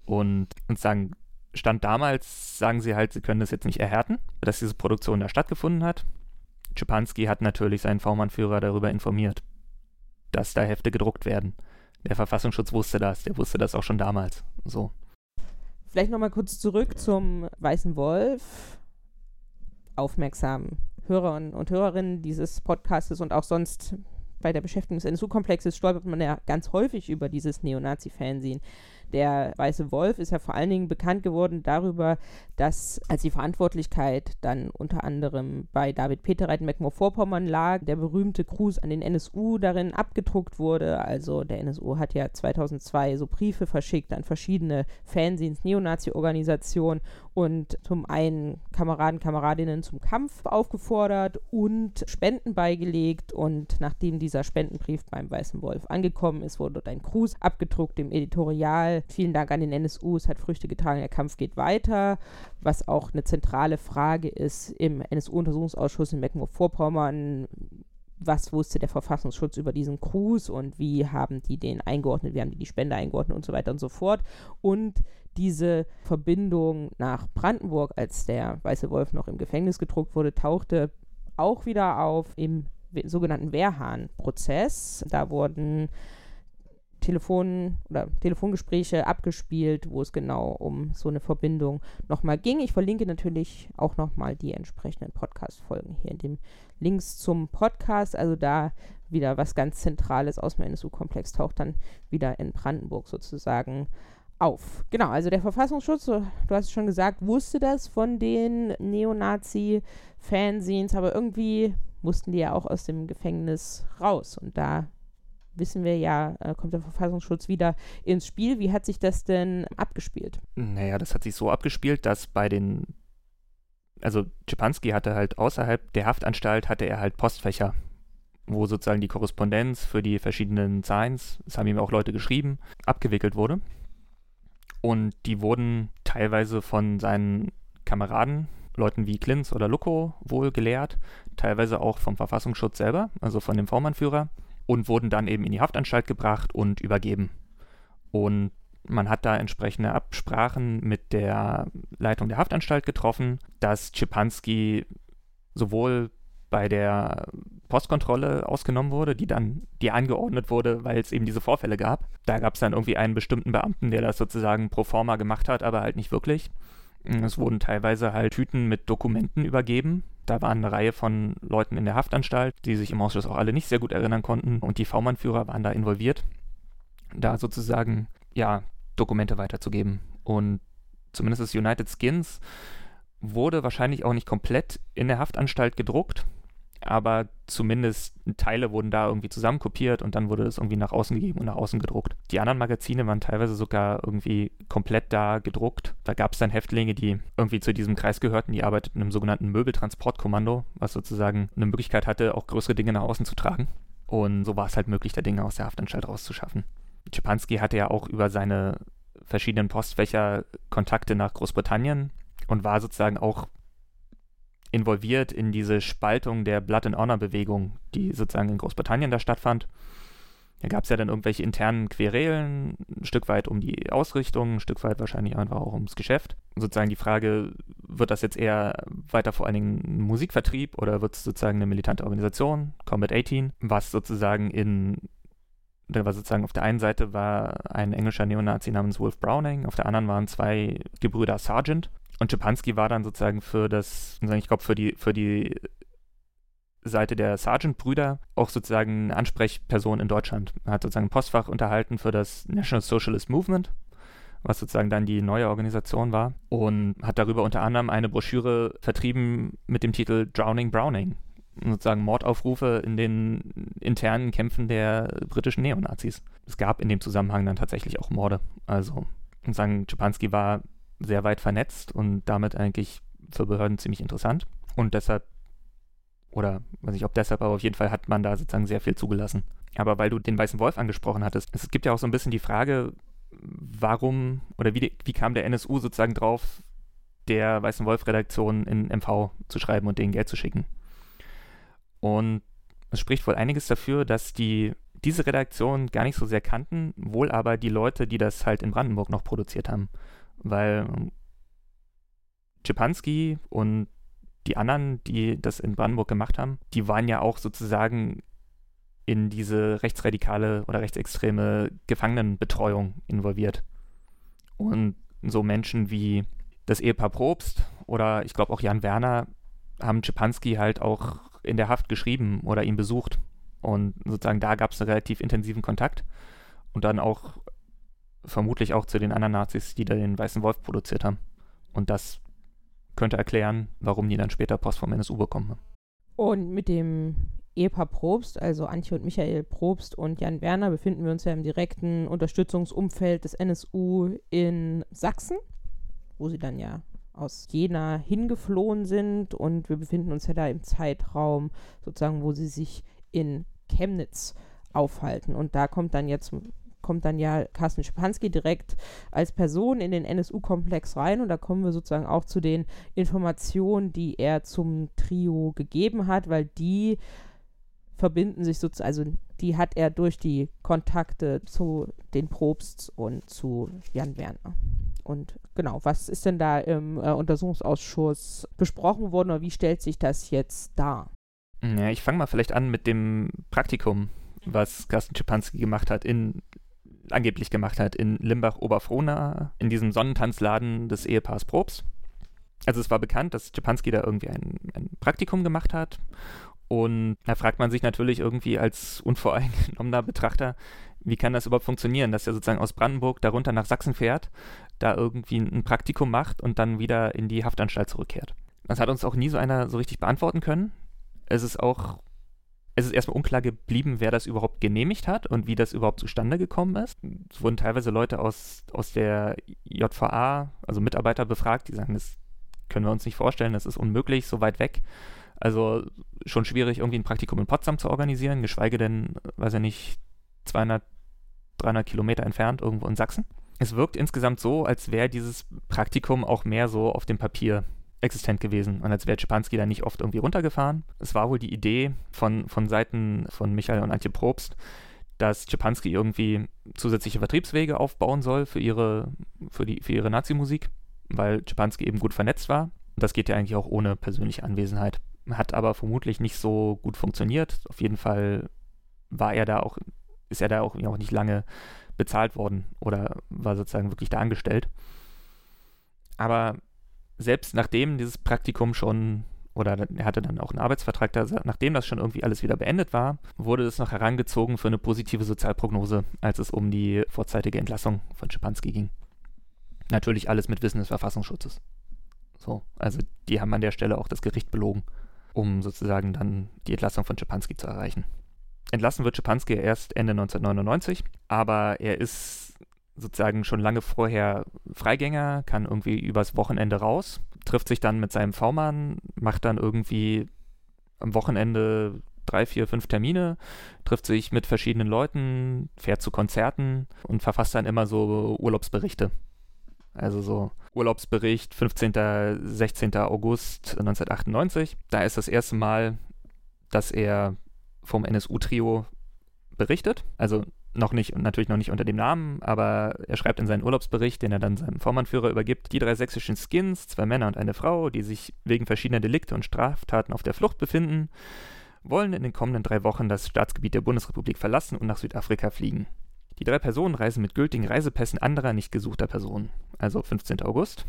Und uns sagen, Stand damals, sagen sie halt, sie können das jetzt nicht erhärten, dass diese Produktion da stattgefunden hat. Schipanski hat natürlich seinen V-Mann-Führer darüber informiert, dass da Hefte gedruckt werden. Der Verfassungsschutz wusste das, der wusste das auch schon damals. So. Vielleicht nochmal kurz zurück zum Weißen Wolf. Aufmerksamen Hörer und Hörerinnen dieses Podcastes und auch sonst bei der Beschäftigung des NSU-Komplexes stolpert man ja ganz häufig über dieses Neonazi-Fernsehen. Der Weiße Wolf ist ja vor allen Dingen bekannt geworden darüber, dass als die Verantwortlichkeit dann unter anderem bei David Peterreit in Mecklenburg-Vorpommern lag, der berühmte Gruß an den NSU darin abgedruckt wurde. Also der NSU hat ja 2002 so Briefe verschickt an verschiedene Fanzines, Neonazi-Organisationen und zum einen Kameraden, Kameradinnen zum Kampf aufgefordert und Spenden beigelegt. Und nachdem dieser Spendenbrief beim Weißen Wolf angekommen ist, wurde dort ein Gruß abgedruckt im Editorial. Vielen Dank an den NSU, es hat Früchte getragen, der Kampf geht weiter. Was auch eine zentrale Frage ist im NSU-Untersuchungsausschuss in Mecklenburg-Vorpommern was wusste der Verfassungsschutz über diesen Gruß und wie haben die den eingeordnet, wie haben die die Spende eingeordnet und so weiter und so fort. Und diese Verbindung nach Brandenburg, als der Weiße Wolf noch im Gefängnis gedruckt wurde, tauchte auch wieder auf im sogenannten Wehrhahn-Prozess. Da wurden Telefon oder Telefongespräche abgespielt, wo es genau um so eine Verbindung nochmal ging. Ich verlinke natürlich auch nochmal die entsprechenden Podcast-Folgen hier in dem Links zum Podcast. Also da wieder was ganz Zentrales aus dem NSU-Komplex taucht dann wieder in Brandenburg sozusagen auf. Genau, also der Verfassungsschutz, du hast es schon gesagt, wusste das von den Neonazi-Fanzines, aber irgendwie mussten die ja auch aus dem Gefängnis raus. Und da wissen wir ja, äh, kommt der Verfassungsschutz wieder ins Spiel. Wie hat sich das denn abgespielt? Naja, das hat sich so abgespielt, dass bei den, also Czepanski hatte halt außerhalb der Haftanstalt, hatte er halt Postfächer, wo sozusagen die Korrespondenz für die verschiedenen Signs, das haben ihm auch Leute geschrieben, abgewickelt wurde. Und die wurden teilweise von seinen Kameraden, Leuten wie Klinz oder Luko, wohl gelehrt, teilweise auch vom Verfassungsschutz selber, also von dem V-Mann-Führer, und wurden dann eben in die Haftanstalt gebracht und übergeben. Und man hat da entsprechende Absprachen mit der Leitung der Haftanstalt getroffen, dass Schipanski sowohl bei der Postkontrolle ausgenommen wurde, die dann die angeordnet wurde, weil es eben diese Vorfälle gab. Da gab es dann irgendwie einen bestimmten Beamten, der das sozusagen pro forma gemacht hat, aber halt nicht wirklich. Es wurden teilweise halt Tüten mit Dokumenten übergeben. Da waren eine Reihe von Leuten in der Haftanstalt, die sich im Ausschuss auch alle nicht sehr gut erinnern konnten. Und die V-Mann-Führer waren da involviert, da sozusagen, ja, Dokumente weiterzugeben. Und zumindest das United Skins wurde wahrscheinlich auch nicht komplett in der Haftanstalt gedruckt aber zumindest Teile wurden da irgendwie zusammenkopiert und dann wurde es irgendwie nach außen gegeben und nach außen gedruckt. Die anderen Magazine waren teilweise sogar irgendwie komplett da gedruckt. Da gab es dann Häftlinge, die irgendwie zu diesem Kreis gehörten, die arbeiteten im sogenannten Möbeltransportkommando, was sozusagen eine Möglichkeit hatte, auch größere Dinge nach außen zu tragen. Und so war es halt möglich, da Dinge aus der Haftanstalt rauszuschaffen. Czepanski hatte ja auch über seine verschiedenen Postfächer Kontakte nach Großbritannien und war sozusagen auch involviert in diese Spaltung der Blood and Honor Bewegung, die sozusagen in Großbritannien da stattfand. Da gab es ja dann irgendwelche internen Querelen, ein Stück weit um die Ausrichtung, ein Stück weit wahrscheinlich einfach auch ums Geschäft. Sozusagen die Frage, wird das jetzt eher weiter vor allen Dingen ein Musikvertrieb oder wird es sozusagen eine militante Organisation, Combat 18, was sozusagen in, da war sozusagen auf der einen Seite war ein englischer Neonazi namens Wolf Browning, auf der anderen waren zwei Gebrüder Sargent, und Schipanski war dann sozusagen für das, ich glaube, für die, für die Seite der Sargent-Brüder auch sozusagen eine Ansprechperson in Deutschland. Er hat sozusagen ein Postfach unterhalten für das National Socialist Movement, was sozusagen dann die neue Organisation war, und hat darüber unter anderem eine Broschüre vertrieben mit dem Titel Drowning Browning. Sozusagen Mordaufrufe in den internen Kämpfen der britischen Neonazis. Es gab in dem Zusammenhang dann tatsächlich auch Morde. Also, sozusagen, Schipanski war sehr weit vernetzt und damit eigentlich für Behörden ziemlich interessant. Und deshalb Oder weiß nicht, ob deshalb, aber auf jeden Fall hat man da sozusagen sehr viel zugelassen. Aber weil du den Weißen Wolf angesprochen hattest, es gibt ja auch so ein bisschen die Frage, warum oder wie, wie kam der NSU sozusagen drauf, der Weißen Wolf-Redaktion in MV zu schreiben und denen Geld zu schicken. Und es spricht wohl einiges dafür, dass die diese Redaktion gar nicht so sehr kannten, wohl aber die Leute, die das halt in Brandenburg noch produziert haben. Weil Czepanski und die anderen, die das in Brandenburg gemacht haben, die waren ja auch sozusagen in diese rechtsradikale oder rechtsextreme Gefangenenbetreuung involviert. Und so Menschen wie das Ehepaar Probst oder ich glaube auch Jan Werner haben Czepanski halt auch in der Haft geschrieben oder ihn besucht. Und sozusagen da gab es einen relativ intensiven Kontakt. Und dann auch vermutlich auch zu den anderen Nazis, die da den Weißen Wolf produziert haben. Und das könnte erklären, warum die dann später Post vom NSU bekommen haben. Und mit dem Ehepaar Probst, also Antje und Michael Probst und Jan Werner, befinden wir uns ja im direkten Unterstützungsumfeld des NSU in Sachsen, wo sie dann ja aus Jena hingeflohen sind und wir befinden uns ja da im Zeitraum sozusagen, wo sie sich in Chemnitz aufhalten. Und da kommt dann jetzt kommt dann ja Carsten Schipanski direkt als Person in den NSU-Komplex rein und da kommen wir sozusagen auch zu den Informationen, die er zum Trio gegeben hat, weil die verbinden sich sozusagen, also die hat er durch die Kontakte zu den Probsts und zu Jan Werner. Und genau, was ist denn da im äh, Untersuchungsausschuss besprochen worden oder wie stellt sich das jetzt dar? Ja, ich fange mal vielleicht an mit dem Praktikum, was Carsten Schipanski gemacht hat, in, angeblich gemacht hat in Limbach-Oberfrohna, in diesem Sonnentanzladen des Ehepaars Probst. Also es war bekannt, dass Schipanski da irgendwie ein, ein Praktikum gemacht hat. Und da fragt man sich natürlich irgendwie als unvoreingenommener Betrachter, wie kann das überhaupt funktionieren, dass er sozusagen aus Brandenburg darunter nach Sachsen fährt, da irgendwie ein Praktikum macht und dann wieder in die Haftanstalt zurückkehrt. Das hat uns auch nie so einer so richtig beantworten können es ist auch, es ist erstmal unklar geblieben, wer das überhaupt genehmigt hat und wie das überhaupt zustande gekommen ist. Es wurden teilweise Leute aus, aus der JVA, also Mitarbeiter befragt, die sagen, das können wir uns nicht vorstellen, das ist unmöglich, so weit weg. Also schon schwierig, irgendwie ein Praktikum in Potsdam zu organisieren, geschweige denn, weiß ich nicht, 200, 300 Kilometer entfernt irgendwo in Sachsen. Es wirkt insgesamt so, als wäre dieses Praktikum auch mehr so auf dem Papier existent gewesen und als wäre Schipanski da nicht oft irgendwie runtergefahren. Es war wohl die Idee von, von Seiten von Michael und Antje Probst, dass Schipanski irgendwie zusätzliche Vertriebswege aufbauen soll für ihre, für für ihre Nazi-Musik, weil Schipanski eben gut vernetzt war. Das geht ja eigentlich auch ohne persönliche Anwesenheit. Hat aber vermutlich nicht so gut funktioniert. Auf jeden Fall war er da auch, ist er da auch, auch nicht lange bezahlt worden oder war sozusagen wirklich da angestellt. Aber selbst nachdem dieses Praktikum schon, oder er hatte dann auch einen Arbeitsvertrag da, nachdem das schon irgendwie alles wieder beendet war, wurde es noch herangezogen für eine positive Sozialprognose, als es um die vorzeitige Entlassung von Schipanski ging. Natürlich alles mit Wissen des Verfassungsschutzes. So, also die haben an der Stelle auch das Gericht belogen, um sozusagen dann die Entlassung von Schipanski zu erreichen. Entlassen wird Schipanski erst Ende 1999, aber er ist sozusagen schon lange vorher Freigänger, kann irgendwie übers Wochenende raus, trifft sich dann mit seinem V-Mann, macht dann irgendwie am Wochenende drei, vier, fünf Termine, trifft sich mit verschiedenen Leuten, fährt zu Konzerten und verfasst dann immer so Urlaubsberichte. Also so Urlaubsbericht 15. 16. August 1998. Da ist das erste Mal, dass er vom NSU-Trio berichtet. Also noch nicht und natürlich noch nicht unter dem Namen, aber er schreibt in seinen Urlaubsbericht, den er dann seinem Vormannführer übergibt, die drei sächsischen Skins, zwei Männer und eine Frau, die sich wegen verschiedener Delikte und Straftaten auf der Flucht befinden, wollen in den kommenden drei Wochen das Staatsgebiet der Bundesrepublik verlassen und nach Südafrika fliegen. Die drei Personen reisen mit gültigen Reisepässen anderer nicht gesuchter Personen. Also 15. August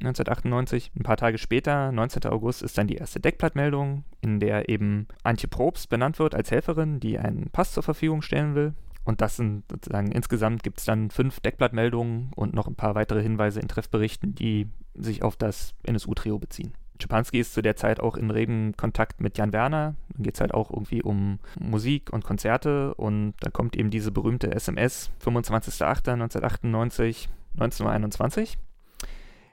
1998. Ein paar Tage später, 19. August, ist dann die erste Deckblattmeldung, in der eben Antje Probst benannt wird als Helferin, die einen Pass zur Verfügung stellen will. Und das sind sozusagen, insgesamt gibt es dann fünf Deckblattmeldungen und noch ein paar weitere Hinweise in Treffberichten, die sich auf das NSU-Trio beziehen. Schipanski ist zu der Zeit auch in regen Kontakt mit Jan Werner. Dann geht es halt auch irgendwie um Musik und Konzerte und da kommt eben diese berühmte SMS 25.08.1998, 1921.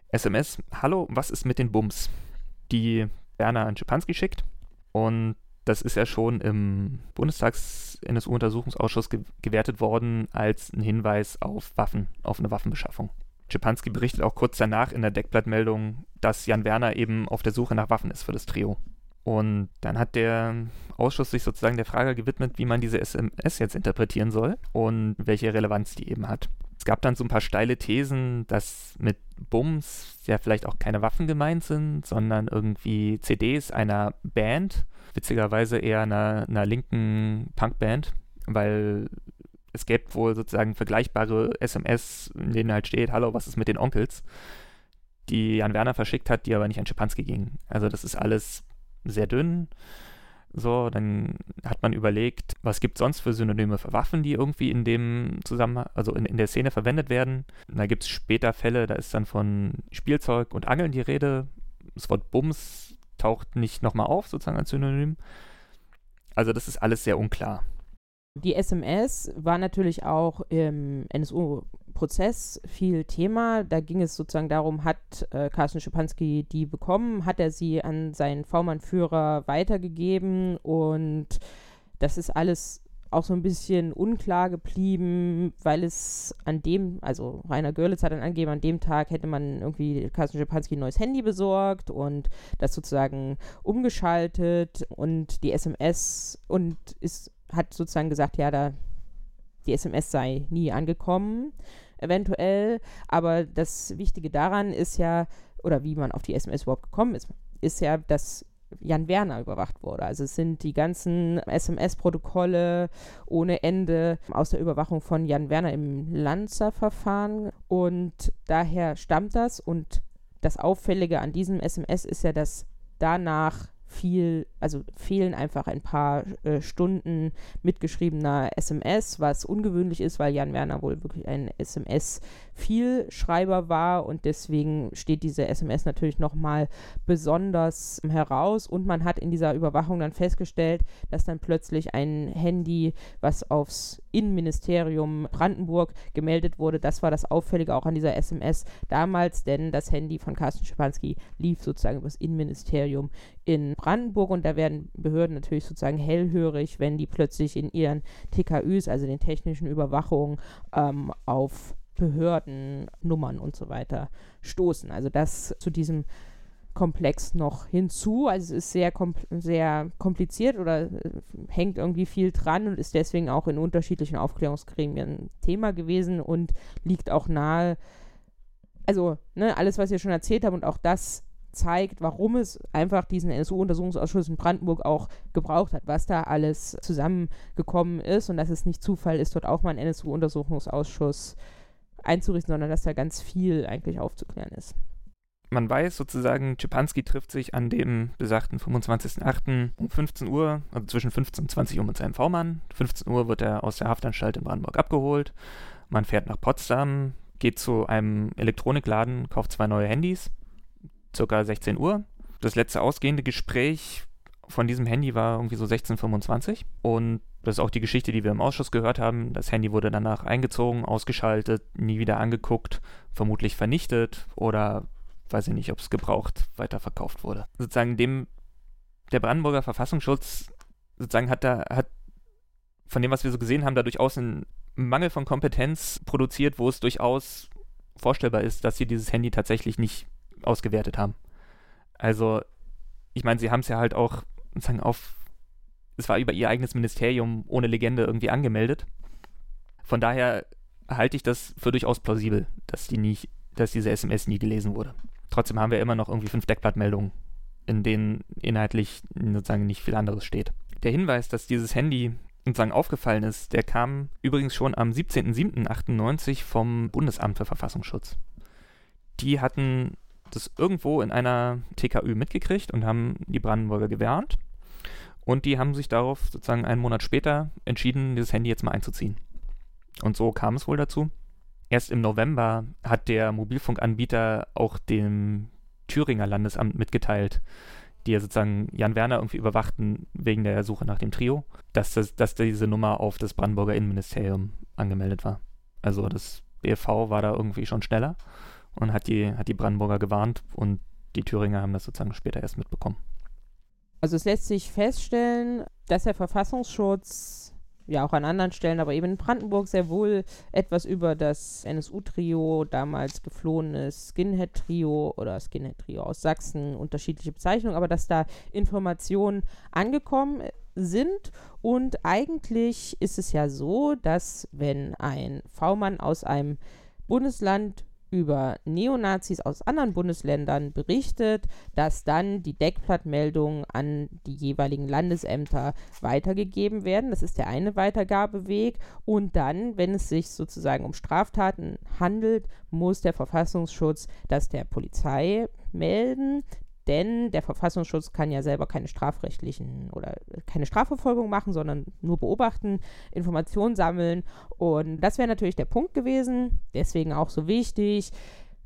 SMS, hallo, was ist mit den Bums? Die Werner an Schipanski schickt. Und das ist ja schon im Bundestags-NSU-Untersuchungsausschuss ge gewertet worden als ein Hinweis auf Waffen, auf eine Waffenbeschaffung. Schipanski berichtet auch kurz danach in der Deckblattmeldung, dass Jan Werner eben auf der Suche nach Waffen ist für das Trio. Und dann hat der Ausschuss sich sozusagen der Frage gewidmet, wie man diese SMS jetzt interpretieren soll und welche Relevanz die eben hat. Es gab dann so ein paar steile Thesen, dass mit Bums ja vielleicht auch keine Waffen gemeint sind, sondern irgendwie CDs einer Band, witzigerweise eher einer, einer linken Punkband, weil es gäbe wohl sozusagen vergleichbare SMS, in denen halt steht, hallo, was ist mit den Onkels, die Jan Werner verschickt hat, die aber nicht an Schipanski gingen. Also das ist alles sehr dünn. So, dann hat man überlegt, was gibt es sonst für Synonyme für Waffen, die irgendwie in dem Zusammenhang, also in, in der Szene verwendet werden. da gibt es später Fälle, da ist dann von Spielzeug und Angeln die Rede. Das Wort Bums taucht nicht nochmal auf, sozusagen als Synonym. Also das ist alles sehr unklar. Die SMS war natürlich auch im NSU-Prozess viel Thema. Da ging es sozusagen darum, hat äh, Carsten Schipanski die bekommen, hat er sie an seinen V-Mann-Führer weitergegeben und das ist alles auch so ein bisschen unklar geblieben, weil es an dem, also Rainer Görlitz hat dann angegeben, an dem Tag hätte man irgendwie Carsten Schipanski ein neues Handy besorgt und das sozusagen umgeschaltet und die SMS und ist hat sozusagen gesagt, ja, da die SMS sei nie angekommen, eventuell. Aber das Wichtige daran ist ja, oder wie man auf die SMS überhaupt gekommen ist, ist ja, dass Jan Werner überwacht wurde. Also es sind die ganzen SMS-Protokolle ohne Ende aus der Überwachung von Jan Werner im Lanzer-Verfahren. Und daher stammt das. Und das Auffällige an diesem SMS ist ja, dass danach viel, also fehlen einfach ein paar äh, Stunden mitgeschriebener SMS, was ungewöhnlich ist, weil Jan Werner wohl wirklich ein SMS-Vielschreiber war und deswegen steht diese SMS natürlich nochmal besonders heraus. Und man hat in dieser Überwachung dann festgestellt, dass dann plötzlich ein Handy, was aufs Innenministerium Brandenburg gemeldet wurde, das war das Auffällige auch an dieser SMS damals, denn das Handy von Carsten Schipanski lief sozusagen über das Innenministerium in Brandenburg und da werden Behörden natürlich sozusagen hellhörig, wenn die plötzlich in ihren TKÜs, also den technischen Überwachungen, ähm, auf Behördennummern und so weiter stoßen. Also das zu diesem Komplex noch hinzu. Also es ist sehr, kompl sehr kompliziert oder äh, hängt irgendwie viel dran und ist deswegen auch in unterschiedlichen Aufklärungsgremien Thema gewesen und liegt auch nahe. Also ne, alles, was ihr schon erzählt habt und auch das zeigt, warum es einfach diesen NSU-Untersuchungsausschuss in Brandenburg auch gebraucht hat, was da alles zusammengekommen ist und dass es nicht Zufall ist, dort auch mal einen NSU-Untersuchungsausschuss einzurichten, sondern dass da ganz viel eigentlich aufzuklären ist. Man weiß sozusagen, Czepanski trifft sich an dem besagten 25.08. um 15 Uhr, also zwischen 15 und 20 Uhr mit seinem V-Mann. 15 Uhr wird er aus der Haftanstalt in Brandenburg abgeholt. Man fährt nach Potsdam, geht zu einem Elektronikladen, kauft zwei neue Handys circa 16 Uhr. Das letzte ausgehende Gespräch von diesem Handy war irgendwie so 16.25 und das ist auch die Geschichte, die wir im Ausschuss gehört haben. Das Handy wurde danach eingezogen, ausgeschaltet, nie wieder angeguckt, vermutlich vernichtet oder weiß ich nicht, ob es gebraucht weiterverkauft wurde. Sozusagen dem der Brandenburger Verfassungsschutz sozusagen hat da hat von dem, was wir so gesehen haben, da durchaus einen Mangel von Kompetenz produziert, wo es durchaus vorstellbar ist, dass sie dieses Handy tatsächlich nicht ausgewertet haben. Also, ich meine, sie haben es ja halt auch sozusagen auf, es war über ihr eigenes Ministerium ohne Legende irgendwie angemeldet. Von daher halte ich das für durchaus plausibel, dass die nicht, dass diese SMS nie gelesen wurde. Trotzdem haben wir immer noch irgendwie fünf Deckblattmeldungen, in denen inhaltlich sozusagen nicht viel anderes steht. Der Hinweis, dass dieses Handy sozusagen aufgefallen ist, der kam übrigens schon am 17.07.98 vom Bundesamt für Verfassungsschutz. Die hatten das irgendwo in einer TKÜ mitgekriegt und haben die Brandenburger gewarnt. Und die haben sich darauf sozusagen einen Monat später entschieden, dieses Handy jetzt mal einzuziehen. Und so kam es wohl dazu. Erst im November hat der Mobilfunkanbieter auch dem Thüringer Landesamt mitgeteilt, die ja sozusagen Jan Werner irgendwie überwachten wegen der Suche nach dem Trio, dass, das, dass diese Nummer auf das Brandenburger Innenministerium angemeldet war. Also das BFV war da irgendwie schon schneller und hat die, hat die Brandenburger gewarnt und die Thüringer haben das sozusagen später erst mitbekommen. Also es lässt sich feststellen, dass der Verfassungsschutz ja auch an anderen Stellen, aber eben in Brandenburg sehr wohl etwas über das NSU-Trio, damals geflohenes Skinhead-Trio oder Skinhead-Trio aus Sachsen, unterschiedliche Bezeichnungen, aber dass da Informationen angekommen sind. Und eigentlich ist es ja so, dass wenn ein V-Mann aus einem Bundesland über Neonazis aus anderen Bundesländern berichtet, dass dann die Deckblattmeldungen an die jeweiligen Landesämter weitergegeben werden. Das ist der eine Weitergabeweg. Und dann, wenn es sich sozusagen um Straftaten handelt, muss der Verfassungsschutz das der Polizei melden denn der Verfassungsschutz kann ja selber keine strafrechtlichen oder keine Strafverfolgung machen, sondern nur beobachten, Informationen sammeln. Und das wäre natürlich der Punkt gewesen, deswegen auch so wichtig,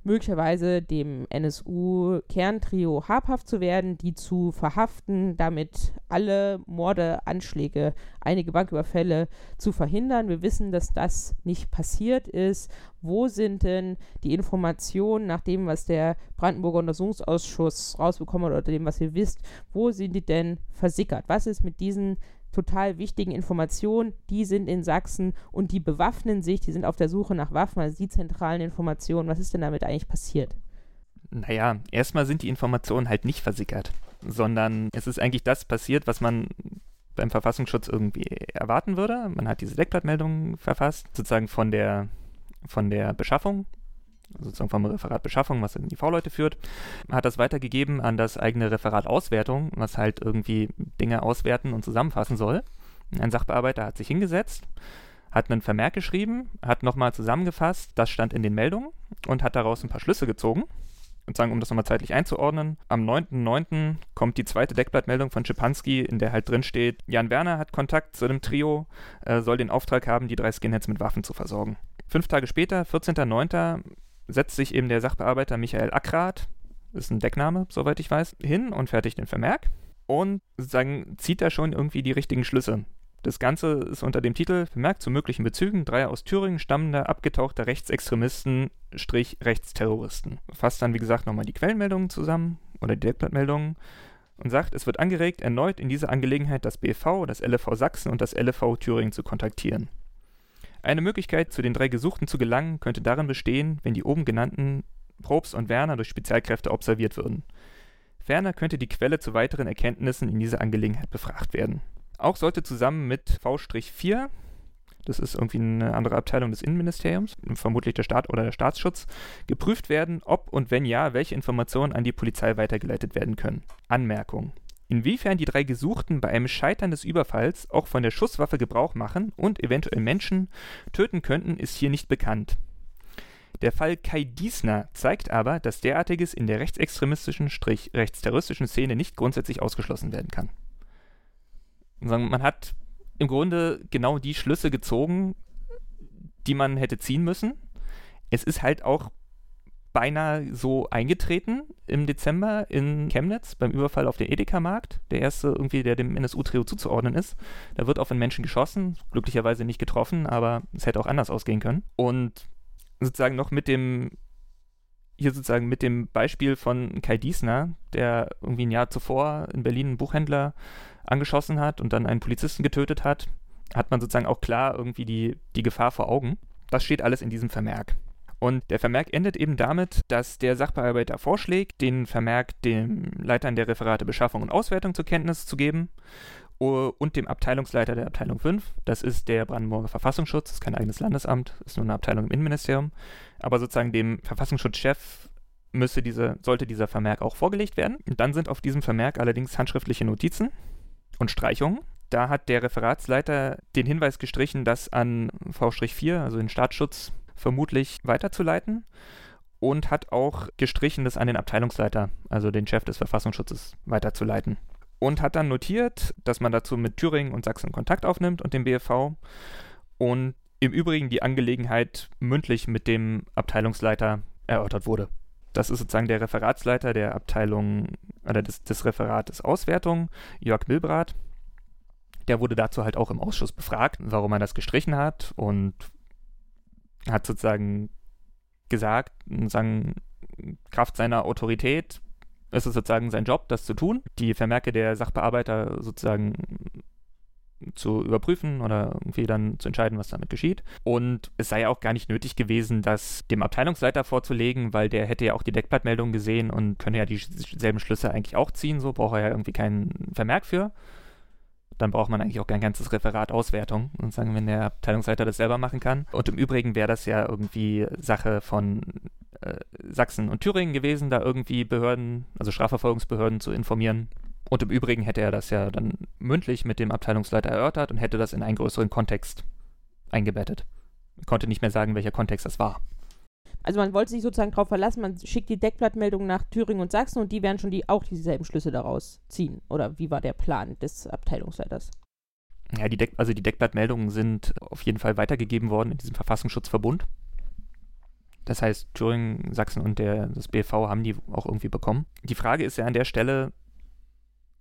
möglicherweise dem NSU-Kerntrio habhaft zu werden, die zu verhaften, damit alle Morde, Anschläge, einige Banküberfälle zu verhindern. Wir wissen, dass das nicht passiert ist. Wo sind denn die Informationen nach dem, was der Brandenburger Untersuchungsausschuss rausbekommen hat oder dem, was ihr wisst, wo sind die denn versickert? Was ist mit diesen total wichtigen Informationen, die sind in Sachsen und die bewaffnen sich, die sind auf der Suche nach Waffen, also die zentralen Informationen. Was ist denn damit eigentlich passiert? Naja, erstmal sind die Informationen halt nicht versickert, sondern es ist eigentlich das passiert, was man beim Verfassungsschutz irgendwie erwarten würde. Man hat diese Deckblattmeldung verfasst, sozusagen von der, von der Beschaffung sozusagen vom Referat Beschaffung, was in die V-Leute führt, hat das weitergegeben an das eigene Referat Auswertung, was halt irgendwie Dinge auswerten und zusammenfassen soll. Ein Sachbearbeiter hat sich hingesetzt, hat einen Vermerk geschrieben, hat nochmal zusammengefasst, das stand in den Meldungen und hat daraus ein paar Schlüsse gezogen. Und sagen, um das nochmal zeitlich einzuordnen, am 9.9. kommt die zweite Deckblattmeldung von Schipanski, in der halt drin steht, Jan Werner hat Kontakt zu dem Trio, äh, soll den Auftrag haben, die drei Skinheads mit Waffen zu versorgen. Fünf Tage später, 14.9., setzt sich eben der Sachbearbeiter Michael Ackrat, ist ein Deckname, soweit ich weiß, hin und fertigt den Vermerk und sozusagen zieht da schon irgendwie die richtigen Schlüsse. Das Ganze ist unter dem Titel Vermerk zu möglichen Bezügen dreier aus Thüringen stammender abgetauchter Rechtsextremisten, Strich Rechtsterroristen. Fasst dann, wie gesagt, nochmal die Quellenmeldungen zusammen oder die Deckblattmeldungen und sagt, es wird angeregt, erneut in dieser Angelegenheit das BV, das LV Sachsen und das LV Thüringen zu kontaktieren. Eine Möglichkeit, zu den drei Gesuchten zu gelangen, könnte darin bestehen, wenn die oben genannten Probst und Werner durch Spezialkräfte observiert würden. Ferner könnte die Quelle zu weiteren Erkenntnissen in dieser Angelegenheit befragt werden. Auch sollte zusammen mit V-4, das ist irgendwie eine andere Abteilung des Innenministeriums, vermutlich der Staat oder der Staatsschutz, geprüft werden, ob und wenn ja, welche Informationen an die Polizei weitergeleitet werden können. Anmerkung. Inwiefern die drei Gesuchten bei einem Scheitern des Überfalls auch von der Schusswaffe Gebrauch machen und eventuell Menschen töten könnten, ist hier nicht bekannt. Der Fall Kai Diesner zeigt aber, dass derartiges in der rechtsextremistischen, rechtsterroristischen Szene nicht grundsätzlich ausgeschlossen werden kann. Man hat im Grunde genau die Schlüsse gezogen, die man hätte ziehen müssen. Es ist halt auch beinahe so eingetreten im Dezember in Chemnitz beim Überfall auf den Edeka-Markt. Der erste irgendwie, der dem NSU-Trio zuzuordnen ist. Da wird auf einen Menschen geschossen, glücklicherweise nicht getroffen, aber es hätte auch anders ausgehen können. Und sozusagen noch mit dem, hier sozusagen mit dem Beispiel von Kai Diesner, der irgendwie ein Jahr zuvor in Berlin einen Buchhändler angeschossen hat und dann einen Polizisten getötet hat, hat man sozusagen auch klar irgendwie die, die Gefahr vor Augen. Das steht alles in diesem Vermerk. Und der Vermerk endet eben damit, dass der Sachbearbeiter vorschlägt, den Vermerk dem Leitern der Referate Beschaffung und Auswertung zur Kenntnis zu geben und dem Abteilungsleiter der Abteilung 5. Das ist der Brandenburger Verfassungsschutz, ist kein eigenes Landesamt, ist nur eine Abteilung im Innenministerium. Aber sozusagen dem Verfassungsschutzchef müsste diese, sollte dieser Vermerk auch vorgelegt werden. Und dann sind auf diesem Vermerk allerdings handschriftliche Notizen und Streichungen. Da hat der Referatsleiter den Hinweis gestrichen, dass an V-4, also den Staatsschutz, vermutlich weiterzuleiten und hat auch gestrichen, das an den Abteilungsleiter, also den Chef des Verfassungsschutzes, weiterzuleiten. Und hat dann notiert, dass man dazu mit Thüringen und Sachsen Kontakt aufnimmt und dem BFV und im Übrigen die Angelegenheit mündlich mit dem Abteilungsleiter erörtert wurde. Das ist sozusagen der Referatsleiter der Abteilung oder des, des Referates Auswertung, Jörg Milbrath. Der wurde dazu halt auch im Ausschuss befragt, warum er das gestrichen hat und hat sozusagen gesagt, sozusagen Kraft seiner Autorität Es ist sozusagen sein Job, das zu tun, die Vermerke der Sachbearbeiter sozusagen zu überprüfen oder irgendwie dann zu entscheiden, was damit geschieht. Und es sei auch gar nicht nötig gewesen, das dem Abteilungsleiter vorzulegen, weil der hätte ja auch die Deckblattmeldung gesehen und könnte ja dieselben Schlüsse eigentlich auch ziehen, so braucht er ja irgendwie keinen Vermerk für. Dann braucht man eigentlich auch kein ganzes Referat Auswertung, sozusagen, wenn der Abteilungsleiter das selber machen kann. Und im Übrigen wäre das ja irgendwie Sache von äh, Sachsen und Thüringen gewesen, da irgendwie Behörden, also Strafverfolgungsbehörden zu informieren. Und im Übrigen hätte er das ja dann mündlich mit dem Abteilungsleiter erörtert und hätte das in einen größeren Kontext eingebettet. Ich konnte nicht mehr sagen, welcher Kontext das war. Also man wollte sich sozusagen darauf verlassen, man schickt die Deckblattmeldung nach Thüringen und Sachsen und die werden schon die, auch dieselben Schlüsse daraus ziehen. Oder wie war der Plan des Abteilungsleiters? Ja, die Deck, also die Deckblattmeldungen sind auf jeden Fall weitergegeben worden in diesem Verfassungsschutzverbund. Das heißt, Thüringen, Sachsen und der, das BV haben die auch irgendwie bekommen. Die Frage ist ja an der Stelle,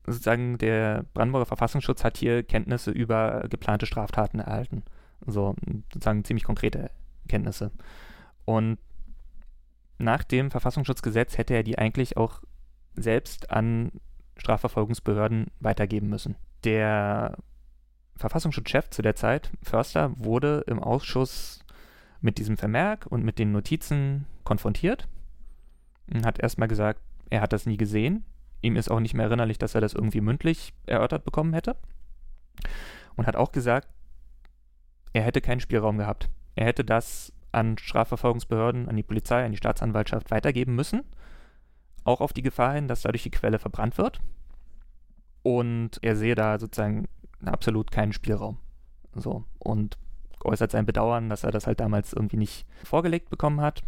sozusagen der Brandenburger Verfassungsschutz hat hier Kenntnisse über geplante Straftaten erhalten. So sozusagen ziemlich konkrete Kenntnisse. Und nach dem Verfassungsschutzgesetz hätte er die eigentlich auch selbst an Strafverfolgungsbehörden weitergeben müssen. Der Verfassungsschutzchef zu der Zeit, Förster, wurde im Ausschuss mit diesem Vermerk und mit den Notizen konfrontiert und hat erstmal gesagt, er hat das nie gesehen, Ihm ist auch nicht mehr erinnerlich, dass er das irgendwie mündlich erörtert bekommen hätte. Und hat auch gesagt, er hätte keinen Spielraum gehabt. Er hätte das an Strafverfolgungsbehörden, an die Polizei, an die Staatsanwaltschaft weitergeben müssen. Auch auf die Gefahr hin, dass dadurch die Quelle verbrannt wird. Und er sehe da sozusagen absolut keinen Spielraum. So. Und äußert sein Bedauern, dass er das halt damals irgendwie nicht vorgelegt bekommen hat.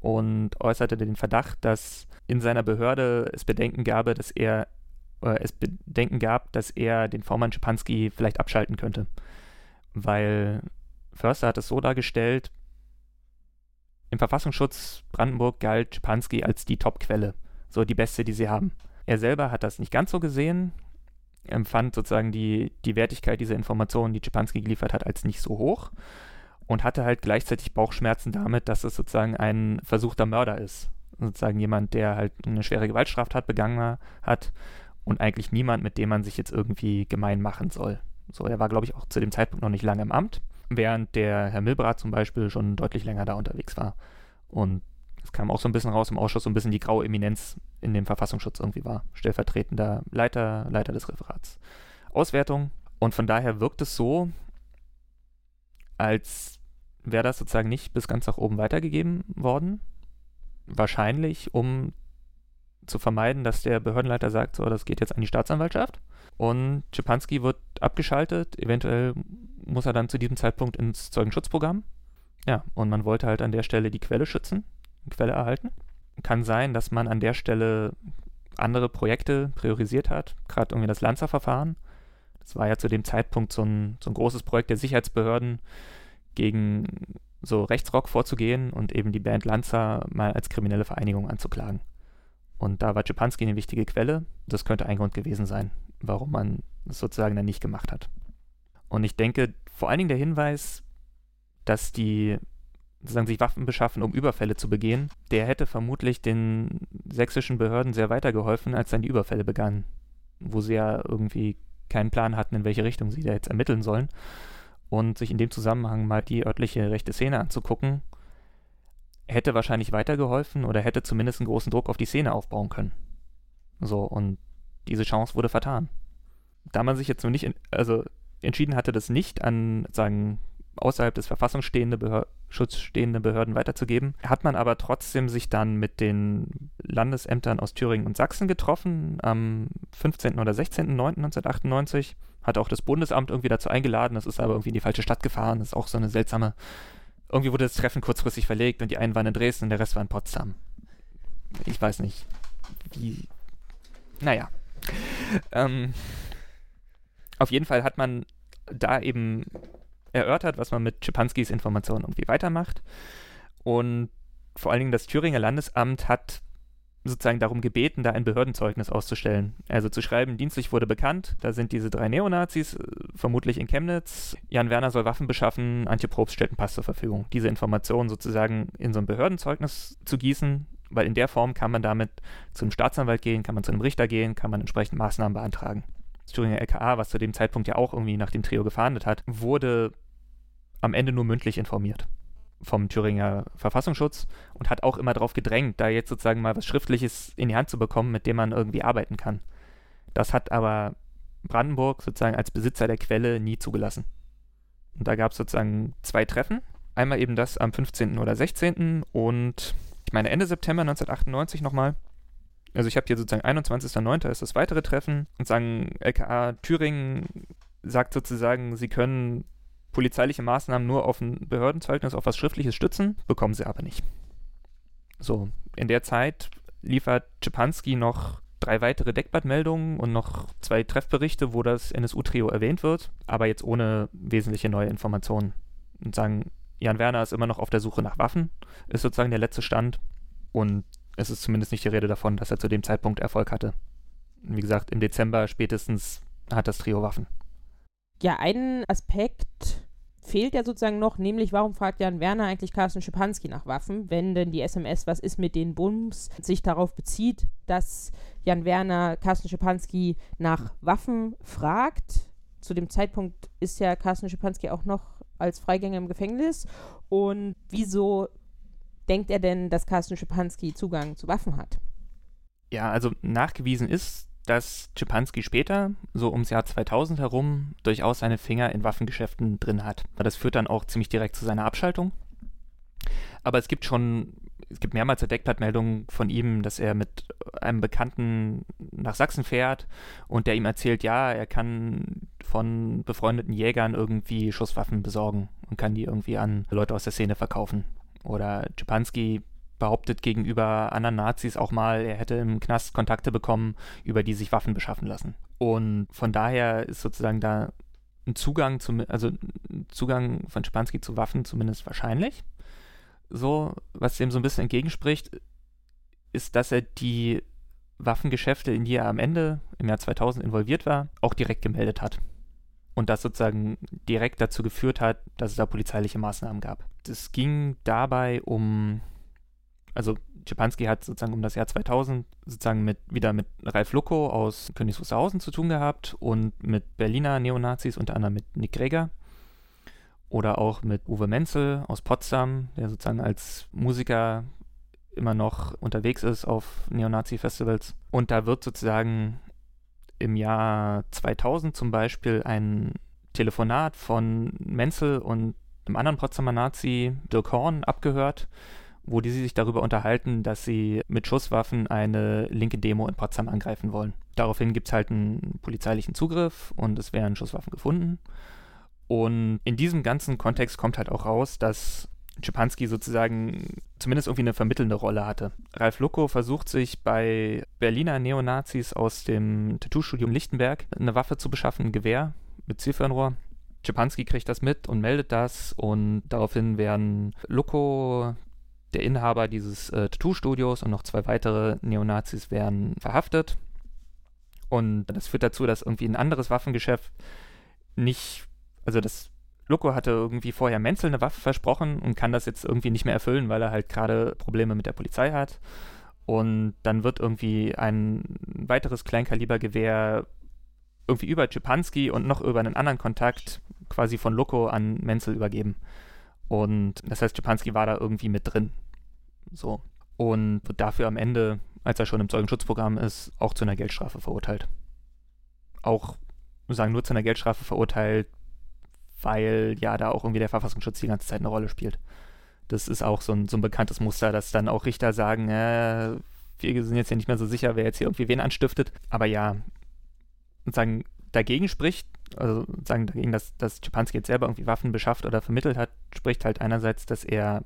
Und äußerte den Verdacht, dass in seiner Behörde es Bedenken gab, dass er äh, es Bedenken gab, dass er den V-Mann Schipanski vielleicht abschalten könnte. Weil Förster hat es so dargestellt, im Verfassungsschutz Brandenburg galt Schipanski als die Top-Quelle, so die beste, die sie haben. Er selber hat das nicht ganz so gesehen, empfand sozusagen die, die Wertigkeit dieser Informationen, die Schipanski geliefert hat, als nicht so hoch und hatte halt gleichzeitig Bauchschmerzen damit, dass es sozusagen ein versuchter Mörder ist sozusagen jemand, der halt eine schwere Gewaltstraftat begangen hat und eigentlich niemand, mit dem man sich jetzt irgendwie gemein machen soll. So, er war, glaube ich, auch zu dem Zeitpunkt noch nicht lange im Amt, während der Herr Milbrat zum Beispiel schon deutlich länger da unterwegs war. Und es kam auch so ein bisschen raus im Ausschuss, so ein bisschen die graue Eminenz in dem Verfassungsschutz irgendwie war. Stellvertretender Leiter, Leiter des Referats. Auswertung. Und von daher wirkt es so, als wäre das sozusagen nicht bis ganz nach oben weitergegeben worden, wahrscheinlich, um zu vermeiden, dass der Behördenleiter sagt, so, das geht jetzt an die Staatsanwaltschaft. Und Schipanski wird abgeschaltet. Eventuell muss er dann zu diesem Zeitpunkt ins Zeugenschutzprogramm. Ja, und man wollte halt an der Stelle die Quelle schützen, die Quelle erhalten. Kann sein, dass man an der Stelle andere Projekte priorisiert hat, gerade irgendwie das Lanza-Verfahren. Das war ja zu dem Zeitpunkt so ein, so ein großes Projekt der Sicherheitsbehörden gegen so Rechtsrock vorzugehen und eben die Band Lanza mal als kriminelle Vereinigung anzuklagen. Und da war Czepanski eine wichtige Quelle. Das könnte ein Grund gewesen sein, warum man es sozusagen dann nicht gemacht hat. Und ich denke, vor allen Dingen der Hinweis, dass die sozusagen sich Waffen beschaffen, um Überfälle zu begehen, der hätte vermutlich den sächsischen Behörden sehr weitergeholfen, als dann die Überfälle begannen, wo sie ja irgendwie keinen Plan hatten, in welche Richtung sie da jetzt ermitteln sollen und sich in dem Zusammenhang mal die örtliche rechte Szene anzugucken, hätte wahrscheinlich weitergeholfen oder hätte zumindest einen großen Druck auf die Szene aufbauen können. So, und diese Chance wurde vertan. Da man sich jetzt nur nicht, in, also entschieden hatte, das nicht an, sagen, außerhalb des Verfassungsschutzes stehende Behörden weiterzugeben, hat man aber trotzdem sich dann mit den Landesämtern aus Thüringen und Sachsen getroffen am 15. oder 16.09.1998 hat auch das Bundesamt irgendwie dazu eingeladen, das ist aber irgendwie in die falsche Stadt gefahren, das ist auch so eine seltsame, irgendwie wurde das Treffen kurzfristig verlegt und die einen waren in Dresden und der Rest war in Potsdam. Ich weiß nicht, wie, naja. Ähm, auf jeden Fall hat man da eben erörtert, was man mit Schipanskis Informationen irgendwie weitermacht. Und vor allen Dingen das Thüringer Landesamt hat sozusagen darum gebeten, da ein Behördenzeugnis auszustellen. Also zu schreiben, dienstlich wurde bekannt, da sind diese drei Neonazis, äh, vermutlich in Chemnitz. Jan Werner soll Waffen beschaffen, Antje Probst stellt einen Pass zur Verfügung. Diese Informationen sozusagen in so ein Behördenzeugnis zu gießen, Weil in der Form kann man damit zu einem Staatsanwalt gehen, kann man zu einem Richter gehen, kann man entsprechend Maßnahmen beantragen. Thüringer LKA, was zu dem Zeitpunkt ja auch irgendwie nach dem Trio gefahndet hat, wurde am Ende nur mündlich informiert vom Thüringer Verfassungsschutz und hat auch immer darauf gedrängt, da jetzt sozusagen mal was Schriftliches in die Hand zu bekommen, mit dem man irgendwie arbeiten kann. Das hat aber Brandenburg sozusagen als Besitzer der Quelle nie zugelassen. Und da gab es sozusagen zwei Treffen. Einmal eben das am 15. oder 16. und ich meine Ende September 1998 nochmal. Also ich habe hier sozusagen 21.09. ist das weitere Treffen und sagen, LKA Thüringen sagt sozusagen, sie können polizeiliche Maßnahmen nur auf ein Behördenzeugnis, auf was Schriftliches stützen, bekommen sie aber nicht. So, in der Zeit liefert Czepanski noch drei weitere Deckblattmeldungen und noch zwei Treffberichte, wo das NSU-Trio erwähnt wird, aber jetzt ohne wesentliche neue Informationen. Und sagen, Jan Werner ist immer noch auf der Suche nach Waffen, ist sozusagen der letzte Stand. Und es ist zumindest nicht die Rede davon, dass er zu dem Zeitpunkt Erfolg hatte. Wie gesagt, im Dezember spätestens hat das Trio Waffen. Ja, ein Aspekt fehlt ja sozusagen noch, nämlich warum fragt Jan Werner eigentlich Carsten Schipanski nach Waffen, wenn denn die SMS Was ist mit den Bums sich darauf bezieht, dass Jan Werner Carsten Schipanski nach Waffen fragt. Zu dem Zeitpunkt ist ja Carsten Schipanski auch noch als Freigänger im Gefängnis. Und wieso denkt er denn, dass Carsten Schipanski Zugang zu Waffen hat? Ja, also nachgewiesen ist, dass Schipanski später, so ums Jahr 2000 herum, durchaus seine Finger in Waffengeschäften drin hat. Das führt dann auch ziemlich direkt zu seiner Abschaltung. Aber es gibt schon, es gibt mehrmals Deckblattmeldungen von ihm, dass er mit einem Bekannten nach Sachsen fährt und der ihm erzählt, ja, er kann von befreundeten Jägern irgendwie Schusswaffen besorgen und kann die irgendwie an Leute aus der Szene verkaufen. Oder Schipanski behauptet gegenüber anderen Nazis auch mal, er hätte im Knast Kontakte bekommen, über die sich Waffen beschaffen lassen. Und von daher ist sozusagen da ein Zugang, zum, also ein Zugang von Schipanski zu Waffen zumindest wahrscheinlich. So, was dem so ein bisschen entgegenspricht, ist, dass er die Waffengeschäfte, in die er am Ende im Jahr 2000 involviert war, auch direkt gemeldet hat. Und das sozusagen direkt dazu geführt hat, dass es da polizeiliche Maßnahmen gab. Es ging dabei um also Schipanski hat sozusagen um das Jahr 2000 sozusagen mit, wieder mit Ralf Lucko aus Königs Wusterhausen zu tun gehabt und mit Berliner Neonazis, unter anderem mit Nick Greger oder auch mit Uwe Menzel aus Potsdam, der sozusagen als Musiker immer noch unterwegs ist auf Neonazi-Festivals. Und da wird sozusagen im Jahr 2000 zum Beispiel ein Telefonat von Menzel und einem anderen Potsdamer Nazi, Dirk Horn, abgehört, wo die sich darüber unterhalten, dass sie mit Schusswaffen eine linke Demo in Potsdam angreifen wollen. Daraufhin gibt es halt einen polizeilichen Zugriff und es werden Schusswaffen gefunden. Und in diesem ganzen Kontext kommt halt auch raus, dass Schipanski sozusagen zumindest irgendwie eine vermittelnde Rolle hatte. Ralf Lucko versucht sich bei Berliner Neonazis aus dem Tattoo-Studio Lichtenberg eine Waffe zu beschaffen, ein Gewehr mit Zielfernrohr. Schipanski kriegt das mit und meldet das und daraufhin werden Lucko, der Inhaber dieses äh, Tattoo-Studios und noch zwei weitere Neonazis werden verhaftet. Und das führt dazu, dass irgendwie ein anderes Waffengeschäft nicht, also das Loco hatte irgendwie vorher Menzel eine Waffe versprochen und kann das jetzt irgendwie nicht mehr erfüllen, weil er halt gerade Probleme mit der Polizei hat. Und dann wird irgendwie ein weiteres Kleinkalibergewehr irgendwie über Czepanski und noch über einen anderen Kontakt quasi von Loco an Menzel übergeben. Und das heißt, Czepanski war da irgendwie mit drin. So. Und wird dafür am Ende, als er schon im Zeugenschutzprogramm ist, auch zu einer Geldstrafe verurteilt. Auch, sagen, nur zu einer Geldstrafe verurteilt, weil ja da auch irgendwie der Verfassungsschutz die ganze Zeit eine Rolle spielt. Das ist auch so ein, so ein bekanntes Muster, dass dann auch Richter sagen, äh, wir sind jetzt ja nicht mehr so sicher, wer jetzt hier irgendwie wen anstiftet. Aber ja, sagen, dagegen spricht, also sagen dagegen, dass, dass Schipanski jetzt selber irgendwie Waffen beschafft oder vermittelt hat, spricht halt einerseits, dass er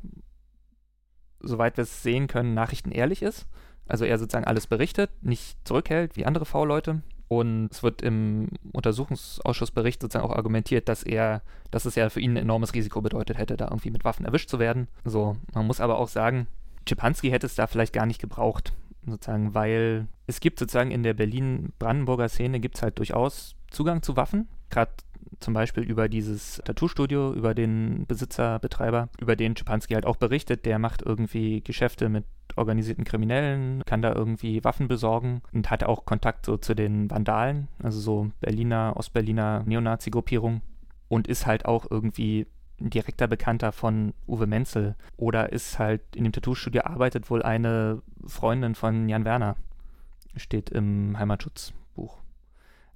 soweit wir es sehen können, Nachrichten ehrlich ist. Also er sozusagen alles berichtet, nicht zurückhält wie andere V-Leute. Und es wird im Untersuchungsausschussbericht sozusagen auch argumentiert, dass er, dass es ja für ihn ein enormes Risiko bedeutet hätte, da irgendwie mit Waffen erwischt zu werden. So, man muss aber auch sagen, Schipanski hätte es da vielleicht gar nicht gebraucht, sozusagen, weil es gibt sozusagen in der Berlin-Brandenburger Szene gibt es halt durchaus Zugang zu Waffen. Gerade zum Beispiel über dieses Tattoo-Studio, über den Besitzer, Betreiber, über den Schipanski halt auch berichtet, der macht irgendwie Geschäfte mit organisierten Kriminellen, kann da irgendwie Waffen besorgen und hat auch Kontakt so zu den Vandalen, also so Berliner, Ostberliner Neonazi-Gruppierung und ist halt auch irgendwie ein direkter Bekannter von Uwe Menzel oder ist halt in dem Tattoo-Studio arbeitet wohl eine Freundin von Jan Werner, steht im Heimatschutzbuch.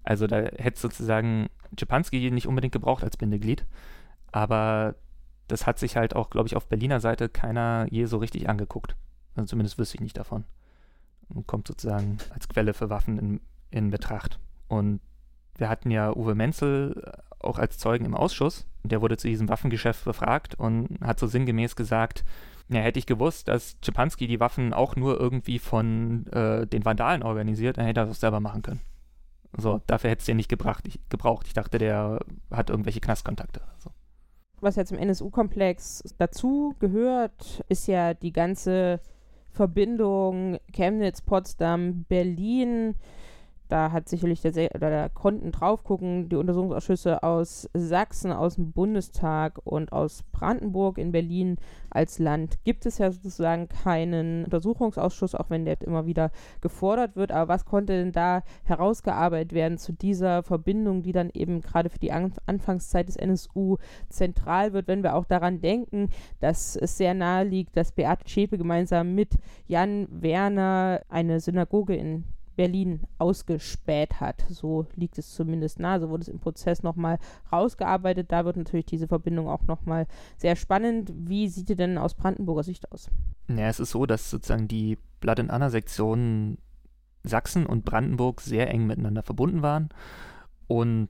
Also da hätte sozusagen Czepanski nicht unbedingt gebraucht als Bindeglied, aber das hat sich halt auch, glaube ich, auf Berliner Seite keiner je so richtig angeguckt. Also zumindest wüsste ich nicht davon. Und kommt sozusagen als Quelle für Waffen in, in Betracht. Und wir hatten ja Uwe Menzel äh, auch als Zeugen im Ausschuss. Der wurde zu diesem Waffengeschäft befragt und hat so sinngemäß gesagt, ja, hätte ich gewusst, dass Czepanski die Waffen auch nur irgendwie von äh, den Vandalen organisiert, dann hätte er das selber machen können. So, dafür hätte es den nicht gebracht, ich, gebraucht. Ich dachte, der hat irgendwelche Knastkontakte. So. Was jetzt im NSU-Komplex dazu gehört, ist ja die ganze Verbindung Chemnitz, Potsdam, Berlin, da hat sicherlich der, oder da konnten drauf gucken, die Untersuchungsausschüsse aus Sachsen, aus dem Bundestag und aus Brandenburg in Berlin als Land gibt es ja sozusagen keinen Untersuchungsausschuss, auch wenn der immer wieder gefordert wird. Aber was konnte denn da herausgearbeitet werden zu dieser Verbindung, die dann eben gerade für die An Anfangszeit des NSU zentral wird, wenn wir auch daran denken, dass es sehr nahe liegt, dass Beate Schäpe gemeinsam mit Jan Werner eine Synagoge in Berlin ausgespäht hat. So liegt es zumindest nahe. So wurde es im Prozess nochmal rausgearbeitet. Da wird natürlich diese Verbindung auch nochmal sehr spannend. Wie sieht die denn aus Brandenburger Sicht aus? Ja, es ist so, dass sozusagen die Blood and Anna Sektionen Sachsen und Brandenburg sehr eng miteinander verbunden waren und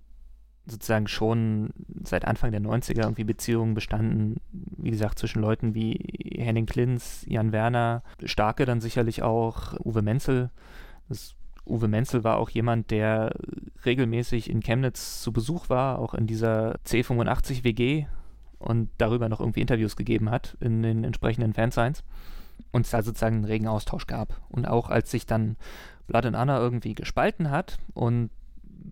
sozusagen schon seit Anfang der 90er irgendwie Beziehungen bestanden, wie gesagt, zwischen Leuten wie Henning Klinz, Jan Werner, Starke dann sicherlich auch, Uwe Menzel, das Uwe Menzel war auch jemand, der regelmäßig in Chemnitz zu Besuch war, auch in dieser C85 WG und darüber noch irgendwie Interviews gegeben hat in den entsprechenden Fansigns und es da sozusagen einen regen Austausch gab. Und auch als sich dann Blood and Anna irgendwie gespalten hat und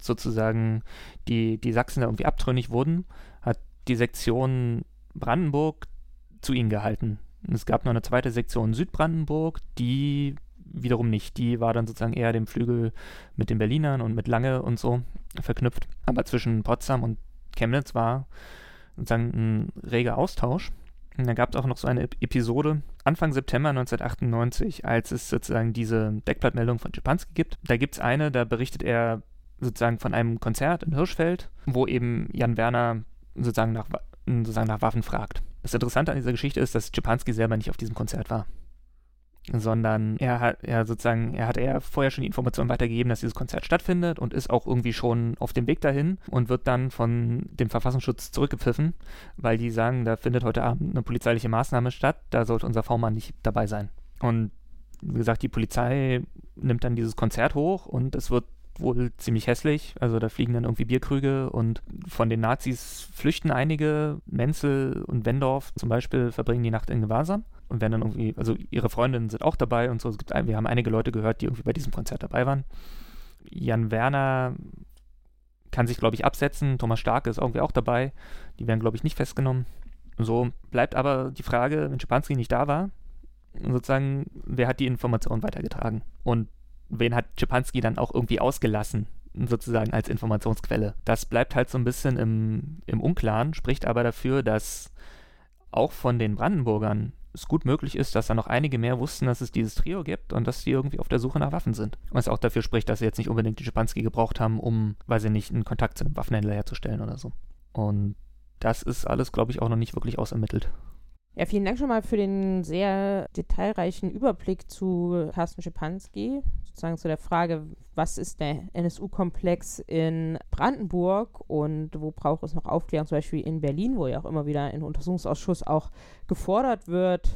sozusagen die, die Sachsen da irgendwie abtrünnig wurden, hat die Sektion Brandenburg zu ihnen gehalten. Und es gab noch eine zweite Sektion Südbrandenburg, die wiederum nicht. Die war dann sozusagen eher dem Flügel mit den Berlinern und mit Lange und so verknüpft. Aber zwischen Potsdam und Chemnitz war sozusagen ein reger Austausch. Und da gab es auch noch so eine Episode Anfang September 1998, als es sozusagen diese Deckblattmeldung von Schipanski gibt. Da gibt es eine, da berichtet er sozusagen von einem Konzert in Hirschfeld, wo eben Jan Werner sozusagen nach, sozusagen nach Waffen fragt. Das Interessante an dieser Geschichte ist, dass Schipanski selber nicht auf diesem Konzert war sondern er hat ja sozusagen, er hat eher vorher schon die Information weitergegeben, dass dieses Konzert stattfindet und ist auch irgendwie schon auf dem Weg dahin und wird dann von dem Verfassungsschutz zurückgepfiffen, weil die sagen, da findet heute Abend eine polizeiliche Maßnahme statt, da sollte unser V-Mann nicht dabei sein. Und wie gesagt, die Polizei nimmt dann dieses Konzert hoch und es wird wohl ziemlich hässlich. Also da fliegen dann irgendwie Bierkrüge und von den Nazis flüchten einige. Menzel und Wendorf zum Beispiel verbringen die Nacht in Gewahrsam und werden dann irgendwie, also ihre Freundinnen sind auch dabei und so. Es gibt, wir haben einige Leute gehört, die irgendwie bei diesem Konzert dabei waren. Jan Werner kann sich, glaube ich, absetzen. Thomas Starke ist irgendwie auch dabei. Die werden, glaube ich, nicht festgenommen. So bleibt aber die Frage, wenn Schipanski nicht da war, sozusagen, wer hat die Information weitergetragen? Und wen hat Schipanski dann auch irgendwie ausgelassen, sozusagen als Informationsquelle? Das bleibt halt so ein bisschen im, im Unklaren, spricht aber dafür, dass auch von den Brandenburgern es gut möglich ist, dass da noch einige mehr wussten, dass es dieses Trio gibt und dass die irgendwie auf der Suche nach Waffen sind. Was auch dafür spricht, dass sie jetzt nicht unbedingt die Schipanski gebraucht haben, um, weiß ich nicht, einen Kontakt zu einem Waffenhändler herzustellen oder so. Und das ist alles, glaube ich, auch noch nicht wirklich ausermittelt. Ja, vielen Dank schon mal für den sehr detailreichen Überblick zu Carsten Schipanski, sozusagen zu der Frage, was ist der NSU-Komplex in Brandenburg und wo braucht es noch Aufklärung, zum Beispiel in Berlin, wo ja auch immer wieder ein Untersuchungsausschuss auch gefordert wird,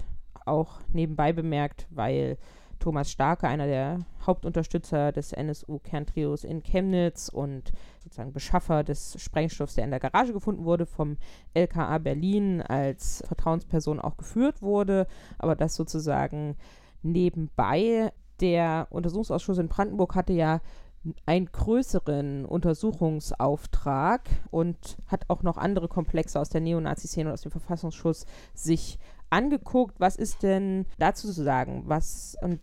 auch nebenbei bemerkt, weil Thomas Starke, einer der Hauptunterstützer des NSU-Kerntrios in Chemnitz und sozusagen Beschaffer des Sprengstoffs, der in der Garage gefunden wurde, vom LKA Berlin als Vertrauensperson auch geführt wurde, aber das sozusagen nebenbei. Der Untersuchungsausschuss in Brandenburg hatte ja einen größeren Untersuchungsauftrag und hat auch noch andere Komplexe aus der Neonazi-Szene und aus dem Verfassungsschutz sich angeguckt, was ist denn dazu zu sagen, was und,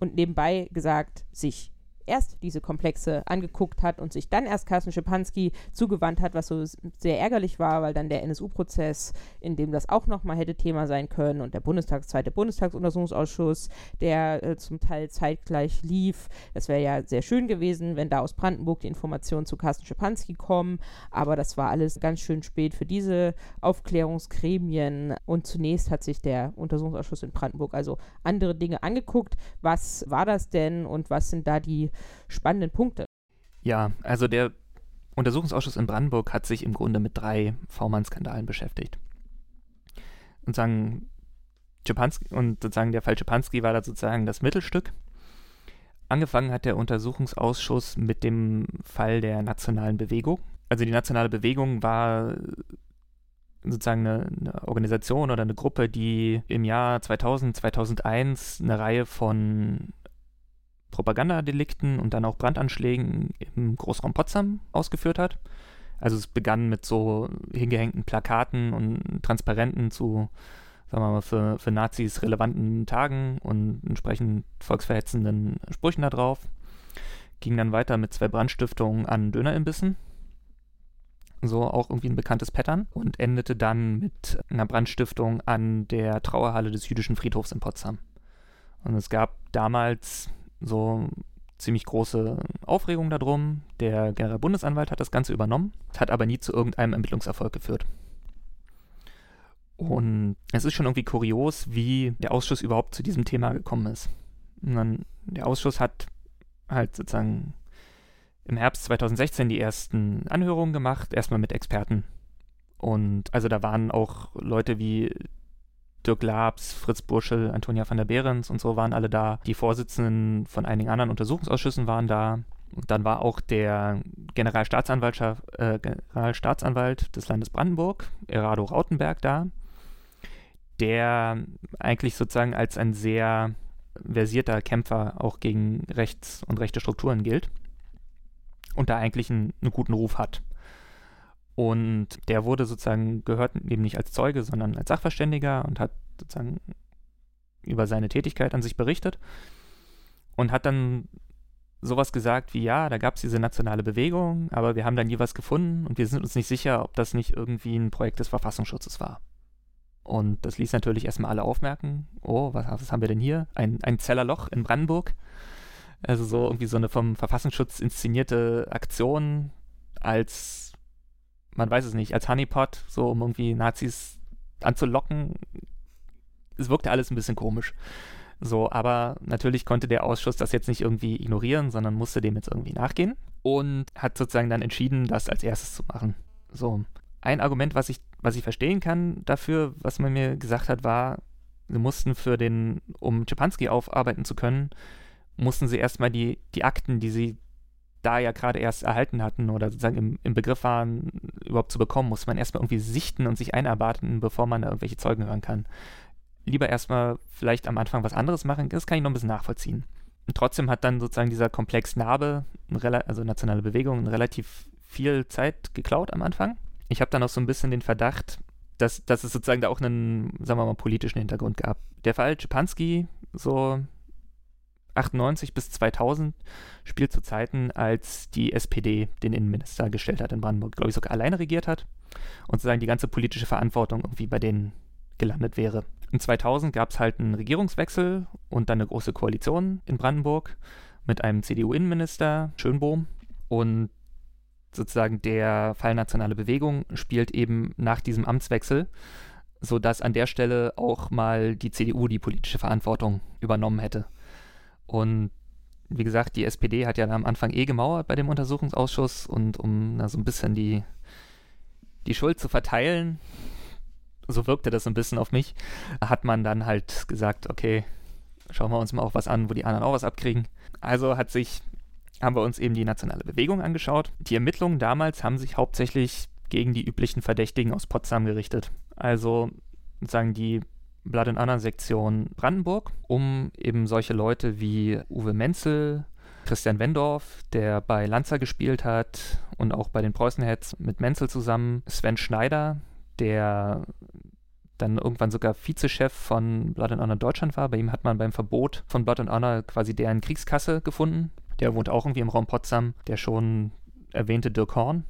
und nebenbei gesagt, sich erst diese Komplexe angeguckt hat und sich dann erst Carsten Schipanski zugewandt hat, was so sehr ärgerlich war, weil dann der NSU-Prozess, in dem das auch nochmal hätte Thema sein können und der Bundestags, zweite Bundestagsuntersuchungsausschuss, der äh, zum Teil zeitgleich lief. Das wäre ja sehr schön gewesen, wenn da aus Brandenburg die Informationen zu Carsten Schipanski kommen, aber das war alles ganz schön spät für diese Aufklärungsgremien und zunächst hat sich der Untersuchungsausschuss in Brandenburg also andere Dinge angeguckt. Was war das denn und was sind da die spannenden Punkte. Ja, also der Untersuchungsausschuss in Brandenburg hat sich im Grunde mit drei V-Mann-Skandalen beschäftigt. Und sagen, Czepanski, und sozusagen der Fall Czepanski war da sozusagen das Mittelstück. Angefangen hat der Untersuchungsausschuss mit dem Fall der nationalen Bewegung. Also die nationale Bewegung war sozusagen eine, eine, Organisation oder eine Gruppe, die im Jahr 2000, 2001 eine Reihe von Propagandadelikten und dann auch Brandanschlägen im Großraum Potsdam ausgeführt hat. Also es begann mit so hingehängten Plakaten und Transparenten zu, sagen wir mal, für, für Nazis relevanten Tagen und entsprechend volksverhetzenden Sprüchen da drauf. Ging dann weiter mit zwei Brandstiftungen an Dönerimbissen. So auch irgendwie ein bekanntes Pattern. Und endete dann mit einer Brandstiftung an der Trauerhalle des jüdischen Friedhofs in Potsdam. Und es gab damals so ziemlich große Aufregung darum. Der Generalbundesanwalt hat das Ganze übernommen, hat aber nie zu irgendeinem Ermittlungserfolg geführt. Und es ist schon irgendwie kurios, wie der Ausschuss überhaupt zu diesem Thema gekommen ist. Dann, der Ausschuss hat halt sozusagen im Herbst 2016 die ersten Anhörungen gemacht, erstmal mit Experten. Und also da waren auch Leute wie Dirk Labs, Fritz Burschel, Antonia van der Behrens und so waren alle da. Die Vorsitzenden von einigen anderen Untersuchungsausschüssen waren da. Und dann war auch der Generalstaatsanwalt, äh, Generalstaatsanwalt des Landes Brandenburg, Erado Rautenberg, da, der eigentlich sozusagen als ein sehr versierter Kämpfer auch gegen Rechts- und rechte Strukturen gilt und da eigentlich einen, einen guten Ruf hat. Und der wurde sozusagen, gehört eben nicht als Zeuge, sondern als Sachverständiger und hat sozusagen über seine Tätigkeit an sich berichtet und hat dann sowas gesagt wie, ja, da gab es diese nationale Bewegung, aber wir haben da nie was gefunden und wir sind uns nicht sicher, ob das nicht irgendwie ein Projekt des Verfassungsschutzes war. Und das ließ natürlich erstmal alle aufmerken, oh, was, was haben wir denn hier? Ein, ein Zellerloch in Brandenburg. Also so irgendwie so eine vom Verfassungsschutz inszenierte Aktion als man weiß es nicht, als Honeypot, so um irgendwie Nazis anzulocken. Es wirkte alles ein bisschen komisch. So, aber natürlich konnte der Ausschuss das jetzt nicht irgendwie ignorieren, sondern musste dem jetzt irgendwie nachgehen und hat sozusagen dann entschieden, das als erstes zu machen. So, ein Argument, was ich, was ich verstehen kann dafür, was man mir gesagt hat, war, sie mussten für den, um Czepanski aufarbeiten zu können, mussten sie erstmal die, die Akten, die sie da ja gerade erst erhalten hatten oder sozusagen im, im Begriff waren, überhaupt zu bekommen, muss man erstmal irgendwie sichten und sich einarbeiten, bevor man da irgendwelche Zeugen hören kann. Lieber erstmal vielleicht am Anfang was anderes machen, das kann ich noch ein bisschen nachvollziehen. Und trotzdem hat dann sozusagen dieser Komplex Narbe, also nationale Bewegung, relativ viel Zeit geklaut am Anfang. Ich habe dann auch so ein bisschen den Verdacht, dass, dass es sozusagen da auch einen, sagen wir mal, politischen Hintergrund gab. Der Fall Czepanski, so 98 bis 2000 spielt zu Zeiten, als die SPD den Innenminister gestellt hat in Brandenburg, glaube ich sogar alleine regiert hat und sozusagen die ganze politische Verantwortung irgendwie bei denen gelandet wäre. In 2000 gab es halt einen Regierungswechsel und dann eine große Koalition in Brandenburg mit einem CDU-Innenminister, Schönbohm, und sozusagen der Fall Nationale Bewegung spielt eben nach diesem Amtswechsel, sodass an der Stelle auch mal die CDU die politische Verantwortung übernommen hätte. Und wie gesagt, die SPD hat ja am Anfang eh gemauert bei dem Untersuchungsausschuss und um na, so ein bisschen die, die Schuld zu verteilen, so wirkte das so ein bisschen auf mich, hat man dann halt gesagt, okay, schauen wir uns mal auch was an, wo die anderen auch was abkriegen. Also hat sich, haben wir uns eben die nationale Bewegung angeschaut. Die Ermittlungen damals haben sich hauptsächlich gegen die üblichen Verdächtigen aus Potsdam gerichtet. Also sozusagen die Blood and Honor Sektion Brandenburg, um eben solche Leute wie Uwe Menzel, Christian Wendorf, der bei Lanza gespielt hat und auch bei den Preußenheads mit Menzel zusammen, Sven Schneider, der dann irgendwann sogar Vizechef von Blood and Honor Deutschland war. Bei ihm hat man beim Verbot von Blood and Honor quasi deren Kriegskasse gefunden. Der wohnt auch irgendwie im Raum Potsdam. Der schon erwähnte Dirk Horn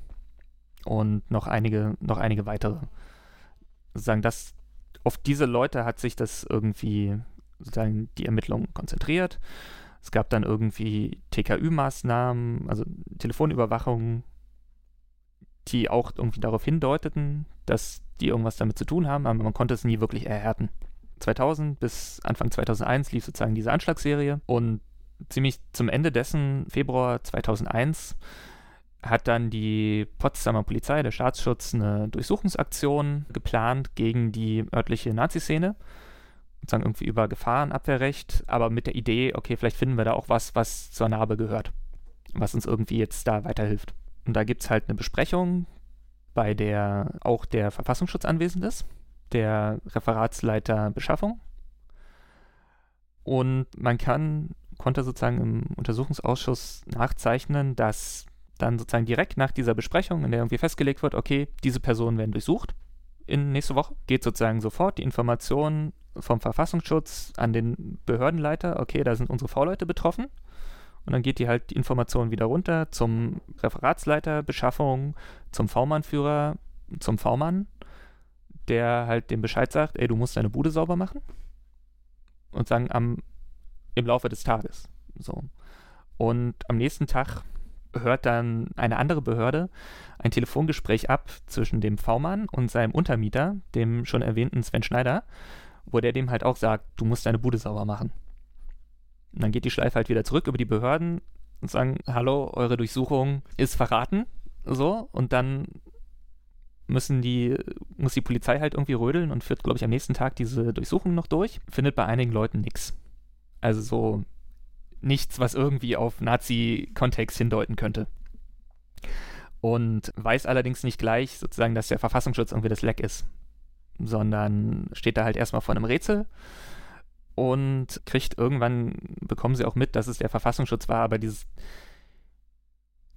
und noch einige, noch einige weitere. Sozusagen das, auf diese Leute hat sich das irgendwie sozusagen die Ermittlungen konzentriert. Es gab dann irgendwie TKÜ-Maßnahmen, also Telefonüberwachung, die auch irgendwie darauf hindeuteten, dass die irgendwas damit zu tun haben, aber man konnte es nie wirklich erhärten. 2000 bis Anfang 2001 lief sozusagen diese Anschlagsserie und ziemlich zum Ende dessen, Februar 2001, hat dann die Potsdamer Polizei, der Staatsschutz, eine Durchsuchungsaktion geplant gegen die örtliche Nazi-Szene. Sozusagen irgendwie über Gefahrenabwehrrecht, aber mit der Idee, okay, vielleicht finden wir da auch was, was zur Narbe gehört, was uns irgendwie jetzt da weiterhilft. Und da gibt es halt eine Besprechung, bei der auch der Verfassungsschutz anwesend ist, der Referatsleiter Beschaffung. Und man kann, konnte sozusagen im Untersuchungsausschuss nachzeichnen, dass dann sozusagen direkt nach dieser Besprechung, in der irgendwie festgelegt wird, okay, diese Personen werden durchsucht in nächste Woche, geht sozusagen sofort die Information vom Verfassungsschutz an den Behördenleiter, okay, da sind unsere V-Leute betroffen. Und dann geht die halt die Information wieder runter zum Referatsleiter Beschaffung, zum V-Mann-Führer, zum V-Mann, der halt dem Bescheid sagt, ey, du musst deine Bude sauber machen. Und sagen am, im Laufe des Tages. So. Und am nächsten Tag hört dann eine andere Behörde ein Telefongespräch ab zwischen dem V-Mann und seinem Untermieter, dem schon erwähnten Sven Schneider, wo der dem halt auch sagt, du musst deine Bude sauber machen. Und dann geht die Schleife halt wieder zurück über die Behörden und sagen, hallo, eure Durchsuchung ist verraten. So, und dann müssen die, muss die Polizei halt irgendwie rödeln und führt, glaube ich, am nächsten Tag diese Durchsuchung noch durch. Findet bei einigen Leuten nichts. Also so nichts, was irgendwie auf Nazi-Kontext hindeuten könnte. Und weiß allerdings nicht gleich sozusagen, dass der Verfassungsschutz irgendwie das Leck ist, sondern steht da halt erstmal vor einem Rätsel und kriegt irgendwann, bekommen sie auch mit, dass es der Verfassungsschutz war, aber dieses,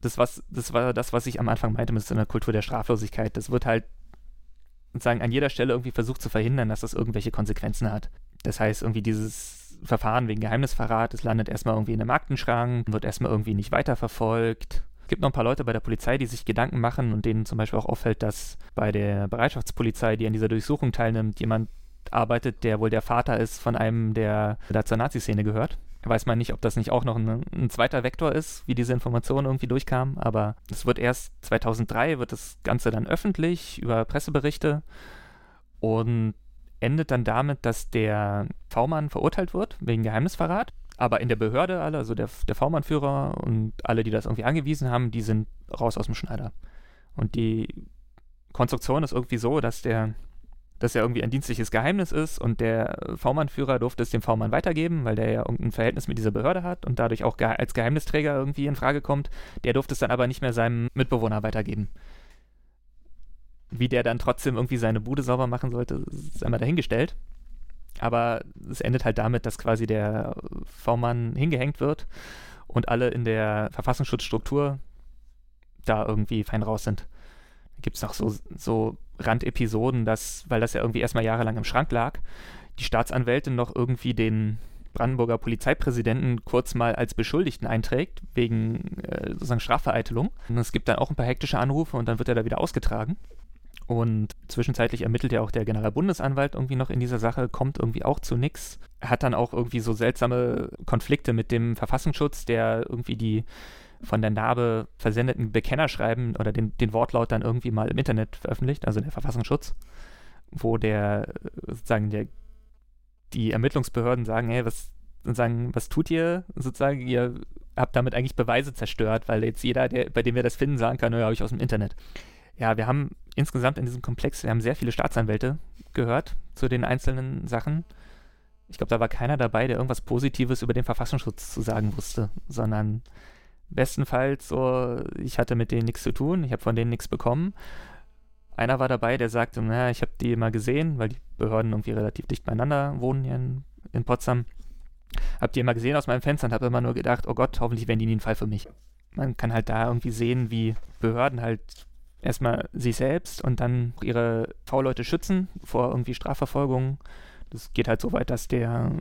das, was, das war das, was ich am Anfang meinte mit so einer Kultur der Straflosigkeit. Das wird halt sozusagen an jeder Stelle irgendwie versucht zu verhindern, dass das irgendwelche Konsequenzen hat. Das heißt, irgendwie dieses Verfahren wegen Geheimnisverrat, es landet erstmal irgendwie in einem Aktenschrank, wird erstmal irgendwie nicht weiterverfolgt. Es gibt noch ein paar Leute bei der Polizei, die sich Gedanken machen und denen zum Beispiel auch auffällt, dass bei der Bereitschaftspolizei, die an dieser Durchsuchung teilnimmt, jemand arbeitet, der wohl der Vater ist von einem, der da zur Nazi-Szene gehört. Weiß man nicht, ob das nicht auch noch ein, ein, zweiter Vektor ist, wie diese Information irgendwie durchkam, aber es wird erst 2003 wird das Ganze dann öffentlich über Presseberichte und endet dann damit, dass der V-Mann verurteilt wird wegen Geheimnisverrat. Aber in der Behörde alle, also der, der V-Mann-Führer und alle, die das irgendwie angewiesen haben, die sind raus aus dem Schneider. Und die Konstruktion ist irgendwie so, dass der dass er irgendwie ein dienstliches Geheimnis ist und der V-Mann-Führer durfte es dem V-Mann weitergeben, weil der ja irgendein Verhältnis mit dieser Behörde hat und dadurch auch ge als Geheimnisträger irgendwie in Frage kommt. Der durfte es dann aber nicht mehr seinem Mitbewohner weitergeben. Wie der dann trotzdem irgendwie seine Bude sauber machen sollte, ist einmal dahingestellt. Aber es endet halt damit, dass quasi der V-Mann hingehängt wird und alle in der Verfassungsschutzstruktur da irgendwie fein raus sind. Da gibt es noch so, so Randepisoden, dass, weil das ja irgendwie erstmal jahrelang im Schrank lag, die Staatsanwältin noch irgendwie den Brandenburger Polizeipräsidenten kurz mal als Beschuldigten einträgt, wegen äh, sozusagen Strafvereitelung. Und es gibt dann auch ein paar hektische Anrufe und dann wird er da wieder ausgetragen. Und zwischenzeitlich ermittelt ja auch der Generalbundesanwalt irgendwie noch in dieser Sache, kommt irgendwie auch zu nichts. Hat dann auch irgendwie so seltsame Konflikte mit dem Verfassungsschutz, der irgendwie die von der Narbe versendeten Bekennerschreiben oder den, den Wortlaut dann irgendwie mal im Internet veröffentlicht, also der Verfassungsschutz, wo der sozusagen der, die Ermittlungsbehörden sagen, hey, was sagen, was tut ihr sozusagen? Ihr habt damit eigentlich Beweise zerstört, weil jetzt jeder, der, bei dem wir das finden, sagen kann, naja, habe ich aus dem Internet. Ja, wir haben insgesamt in diesem Komplex, wir haben sehr viele Staatsanwälte gehört zu den einzelnen Sachen. Ich glaube, da war keiner dabei, der irgendwas Positives über den Verfassungsschutz zu sagen wusste, sondern bestenfalls so, ich hatte mit denen nichts zu tun, ich habe von denen nichts bekommen. Einer war dabei, der sagte, naja, ich habe die mal gesehen, weil die Behörden irgendwie relativ dicht beieinander wohnen hier in, in Potsdam. Hab die immer gesehen aus meinem Fenster und habe immer nur gedacht, oh Gott, hoffentlich werden die nie ein Fall für mich. Man kann halt da irgendwie sehen, wie Behörden halt erstmal sich selbst und dann ihre V-Leute schützen vor irgendwie Strafverfolgung. Das geht halt so weit, dass der,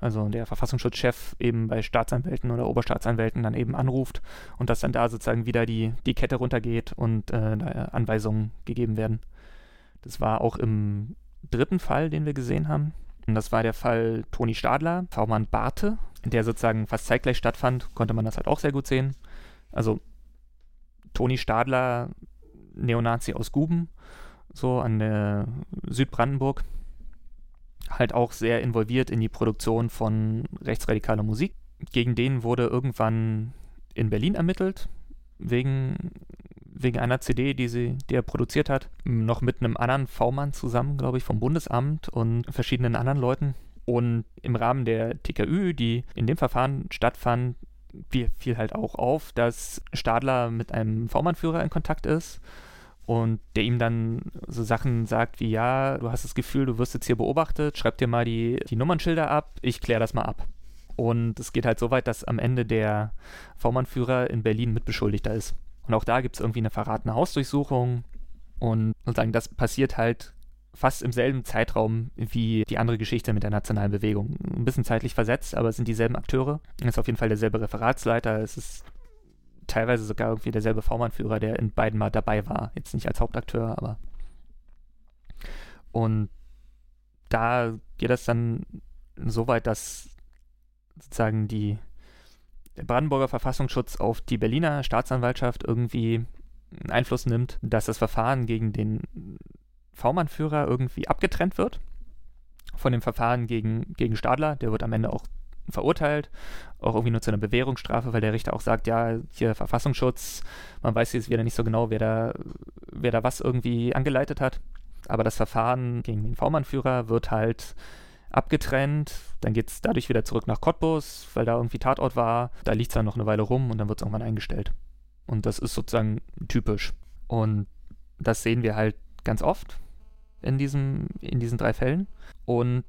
also der Verfassungsschutzchef eben bei Staatsanwälten oder Oberstaatsanwälten dann eben anruft und dass dann da sozusagen wieder die, die Kette runtergeht und äh, Anweisungen gegeben werden. Das war auch im dritten Fall, den wir gesehen haben. Und das war der Fall Toni Stadler, V-Mann Barte, der sozusagen fast zeitgleich stattfand, konnte man das halt auch sehr gut sehen. Also Toni Stadler, Neonazi aus Guben, so an der Südbrandenburg, halt auch sehr involviert in die Produktion von rechtsradikaler Musik. Gegen den wurde irgendwann in Berlin ermittelt, wegen, wegen einer CD, die, sie, die er produziert hat, noch mit einem anderen V-Mann zusammen, glaube ich, vom Bundesamt und verschiedenen anderen Leuten. Und im Rahmen der TKÜ, die in dem Verfahren stattfand, fiel halt auch auf, dass Stadler mit einem V-Mann-Führer in Kontakt ist und der ihm dann so Sachen sagt wie, ja, du hast das Gefühl, du wirst jetzt hier beobachtet, schreib dir mal die, die Nummernschilder ab, ich kläre das mal ab. Und es geht halt so weit, dass am Ende der V-Mann-Führer in Berlin Mitbeschuldigter ist. Und auch da gibt es irgendwie eine verratene Hausdurchsuchung. Und sozusagen das passiert halt fast im selben Zeitraum wie die andere Geschichte mit der nationalen Bewegung. Ein bisschen zeitlich versetzt, aber es sind dieselben Akteure. Es ist auf jeden Fall derselbe Referatsleiter. Es ist teilweise sogar irgendwie derselbe V-Mann-Führer, der in beiden mal dabei war. Jetzt nicht als Hauptakteur, aber. Und da geht es dann so weit, dass sozusagen die der Brandenburger Verfassungsschutz auf die Berliner Staatsanwaltschaft irgendwie Einfluss nimmt, dass das Verfahren gegen den V-Mann-Führer irgendwie abgetrennt wird von dem Verfahren gegen, gegen Stadler. Der wird am Ende auch verurteilt, auch irgendwie nur zu einer Bewährungsstrafe, weil der Richter auch sagt, ja, hier Verfassungsschutz, man weiß jetzt wieder nicht so genau, wer da, wer da was irgendwie angeleitet hat. Aber das Verfahren gegen den V-Mann-Führer wird halt abgetrennt, dann geht es dadurch wieder zurück nach Cottbus, weil da irgendwie Tatort war, da liegt es dann noch eine Weile rum und dann wird es irgendwann eingestellt. Und das ist sozusagen typisch. Und das sehen wir halt ganz oft in, diesem, in diesen drei Fällen. Und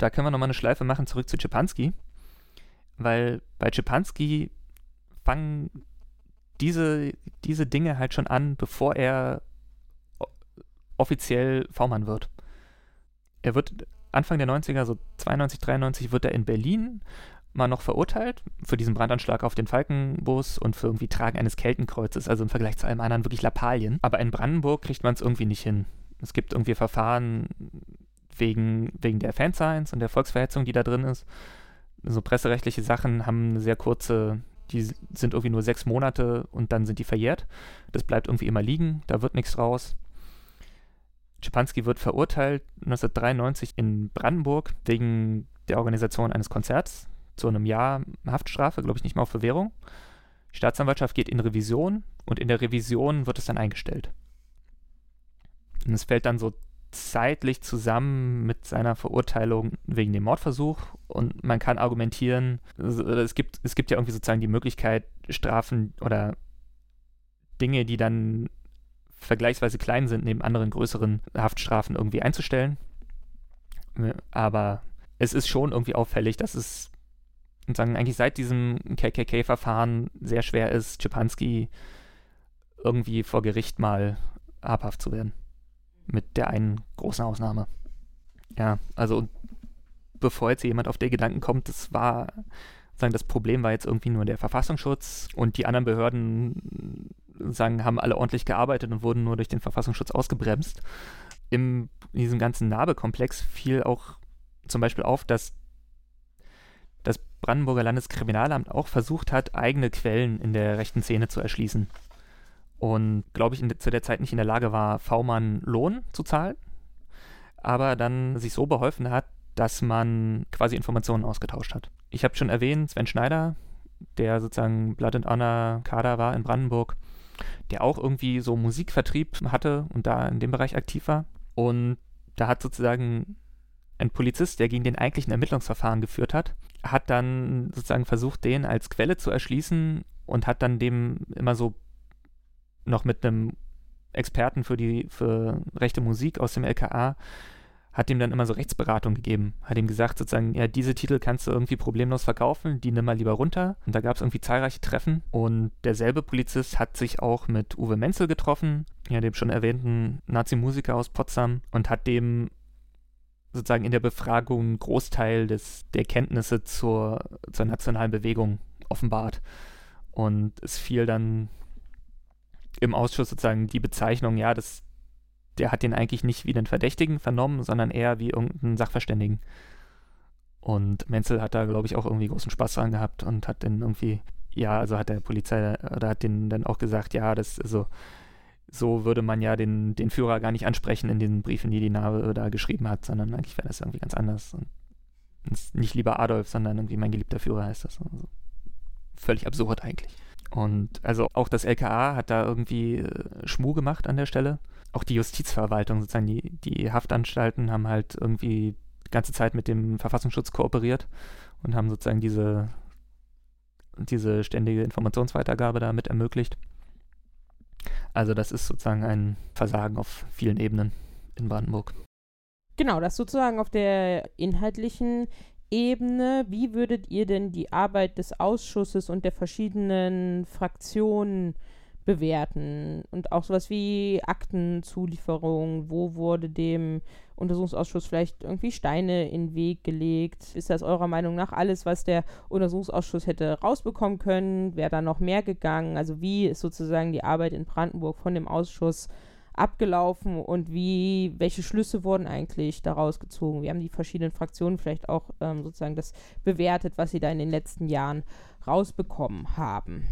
da können wir nochmal eine Schleife machen zurück zu Czepanski, weil bei Czepanski fangen diese, diese Dinge halt schon an, bevor er offiziell V-Mann wird. Er wird Anfang der 90er, so 92, 93, wird er in Berlin mal noch verurteilt für diesen Brandanschlag auf den Falkenbus und für irgendwie Tragen eines Keltenkreuzes, also im Vergleich zu allem anderen wirklich Lappalien. Aber in Brandenburg kriegt man es irgendwie nicht hin. Es gibt irgendwie Verfahren, wegen, wegen der Fanscience und der Volksverhetzung, die da drin ist. So presserechtliche Sachen haben eine sehr kurze, die sind irgendwie nur sechs Monate und dann sind die verjährt. Das bleibt irgendwie immer liegen, da wird nichts raus. Schipanski wird verurteilt 1993 in Brandenburg wegen der Organisation eines Konzerts zu einem Jahr Haftstrafe, glaube ich nicht mal auf Bewährung. Die Staatsanwaltschaft geht in Revision und in der Revision wird es dann eingestellt. Und es fällt dann so zeitlich zusammen mit seiner Verurteilung wegen dem Mordversuch und man kann argumentieren, es gibt, es gibt ja irgendwie sozusagen die Möglichkeit, Strafen oder Dinge, die dann vergleichsweise klein sind, neben anderen größeren Haftstrafen irgendwie einzustellen. Aber es ist schon irgendwie auffällig, dass es sozusagen eigentlich seit diesem KKK-Verfahren sehr schwer ist, Czepanski irgendwie vor Gericht mal habhaft zu werden mit der einen großen Ausnahme. Ja, also bevor jetzt jemand auf den Gedanken kommt, das war, sagen, das Problem war jetzt irgendwie nur der Verfassungsschutz und die anderen Behörden, sagen, haben alle ordentlich gearbeitet und wurden nur durch den Verfassungsschutz ausgebremst. Im, in diesem ganzen Nabe-Komplex fiel auch zum Beispiel auf, dass das Brandenburger Landeskriminalamt auch versucht hat, eigene Quellen in der rechten Szene zu erschließen und glaube ich, de, zu der Zeit nicht in der Lage war, V-Mann Lohn zu zahlen, aber dann sich so beholfen hat, dass man quasi Informationen ausgetauscht hat. Ich habe schon erwähnt, Sven Schneider, der sozusagen Blood and Honor Kader war in Brandenburg, der auch irgendwie so Musikvertrieb hatte und da in dem Bereich aktiv war. Und da hat sozusagen ein Polizist, der gegen den eigentlichen Ermittlungsverfahren geführt hat, hat dann sozusagen versucht, den als Quelle zu erschließen und hat dann dem immer so noch mit einem Experten für die für rechte Musik aus dem LKA hat ihm dann immer so Rechtsberatung gegeben. Hat ihm gesagt, sozusagen, ja, diese Titel kannst du irgendwie problemlos verkaufen, die nimm mal lieber runter. Und da gab es irgendwie zahlreiche Treffen. Und derselbe Polizist hat sich auch mit Uwe Menzel getroffen, ja, dem schon erwähnten Nazi-Musiker aus Potsdam, und hat dem sozusagen in der Befragung einen Großteil des, der Kenntnisse zur, zur nationalen Bewegung offenbart. Und es fiel dann im Ausschuss sozusagen die Bezeichnung, ja, das, der hat den eigentlich nicht wie den Verdächtigen vernommen, sondern eher wie irgendeinen Sachverständigen. Und Menzel hat da, glaube ich, auch irgendwie großen Spaß dran gehabt und hat dann irgendwie, ja, also hat der Polizei, oder hat den dann auch gesagt, ja, das, also, so würde man ja den, den Führer gar nicht ansprechen in den Briefen, die die Nahe da geschrieben hat, sondern eigentlich wäre das irgendwie ganz anders. Und nicht lieber Adolf, sondern irgendwie mein geliebter Führer heißt das. Also völlig absurd eigentlich. Und also auch das LKA hat da irgendwie äh, Schmuh gemacht an der Stelle. Auch die Justizverwaltung, sozusagen die, die Haftanstalten haben halt irgendwie die ganze Zeit mit dem Verfassungsschutz kooperiert und haben sozusagen diese, diese ständige Informationsweitergabe damit ermöglicht. Also das ist sozusagen ein Versagen auf vielen Ebenen in Brandenburg. Genau, das sozusagen auf der inhaltlichen Ebene. Wie würdet ihr denn die Arbeit des Ausschusses und der verschiedenen Fraktionen bewerten? Und auch sowas wie Aktenzulieferung. Wo wurde dem Untersuchungsausschuss vielleicht irgendwie Steine in den Weg gelegt? Ist das eurer Meinung nach alles, was der Untersuchungsausschuss hätte rausbekommen können? Wäre da noch mehr gegangen? Also wie ist sozusagen die Arbeit in Brandenburg von dem Ausschuss abgelaufen und wie, welche Schlüsse wurden eigentlich daraus gezogen? Wie haben die verschiedenen Fraktionen vielleicht auch ähm, sozusagen das bewertet, was sie da in den letzten Jahren rausbekommen haben?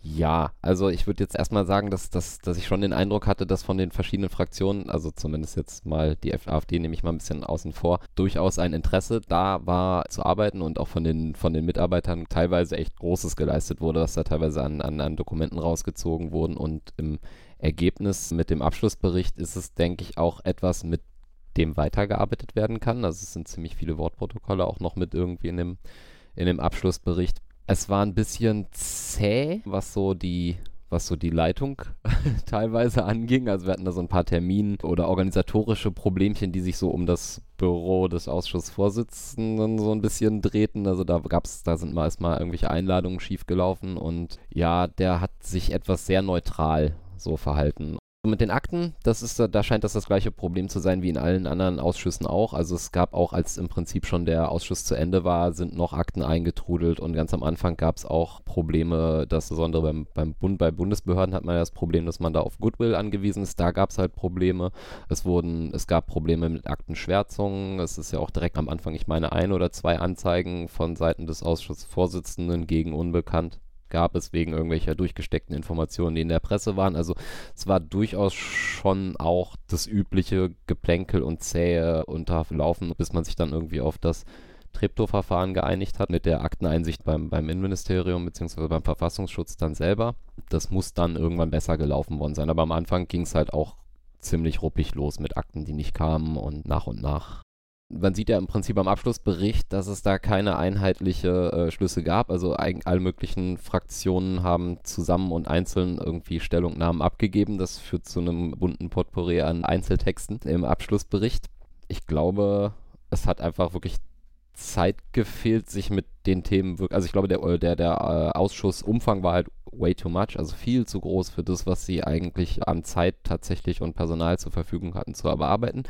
Ja, also ich würde jetzt erstmal sagen, dass, dass, dass ich schon den Eindruck hatte, dass von den verschiedenen Fraktionen, also zumindest jetzt mal die AfD nehme ich mal ein bisschen außen vor, durchaus ein Interesse da war zu arbeiten und auch von den, von den Mitarbeitern teilweise echt Großes geleistet wurde, dass da teilweise an, an, an Dokumenten rausgezogen wurden und im Ergebnis mit dem Abschlussbericht ist es, denke ich, auch etwas, mit dem weitergearbeitet werden kann. Also es sind ziemlich viele Wortprotokolle auch noch mit irgendwie in dem, in dem Abschlussbericht. Es war ein bisschen zäh, was so die was so die Leitung teilweise anging. Also wir hatten da so ein paar Termine oder organisatorische Problemchen, die sich so um das Büro des Ausschussvorsitzenden so ein bisschen drehten. Also da gab's, da sind mal irgendwelche Einladungen schiefgelaufen und ja, der hat sich etwas sehr neutral so verhalten. Mit den Akten, das ist, da scheint das das gleiche Problem zu sein wie in allen anderen Ausschüssen auch. Also es gab auch, als im Prinzip schon der Ausschuss zu Ende war, sind noch Akten eingetrudelt und ganz am Anfang gab es auch Probleme, dass besonders beim, beim Bund, bei Bundesbehörden hat man das Problem, dass man da auf Goodwill angewiesen ist. Da gab es halt Probleme. Es wurden, es gab Probleme mit Aktenschwärzungen. Es ist ja auch direkt am Anfang, ich meine, ein oder zwei Anzeigen von Seiten des Ausschussvorsitzenden gegen Unbekannt gab es wegen irgendwelcher durchgesteckten Informationen, die in der Presse waren. Also es war durchaus schon auch das übliche Geplänkel und zähe unterlaufen, bis man sich dann irgendwie auf das Treptow-Verfahren geeinigt hat mit der Akteneinsicht beim, beim Innenministerium bzw. beim Verfassungsschutz dann selber. Das muss dann irgendwann besser gelaufen worden sein. Aber am Anfang ging es halt auch ziemlich ruppig los mit Akten, die nicht kamen und nach und nach man sieht ja im Prinzip am Abschlussbericht, dass es da keine einheitliche äh, Schlüsse gab. Also alle möglichen Fraktionen haben zusammen und einzeln irgendwie Stellungnahmen abgegeben. Das führt zu einem bunten Potpourri an Einzeltexten im Abschlussbericht. Ich glaube, es hat einfach wirklich Zeit gefehlt, sich mit den Themen wirklich, also ich glaube, der, äh, der, der äh, Ausschussumfang war halt way too much, also viel zu groß für das, was sie eigentlich an Zeit tatsächlich und Personal zur Verfügung hatten zu bearbeiten.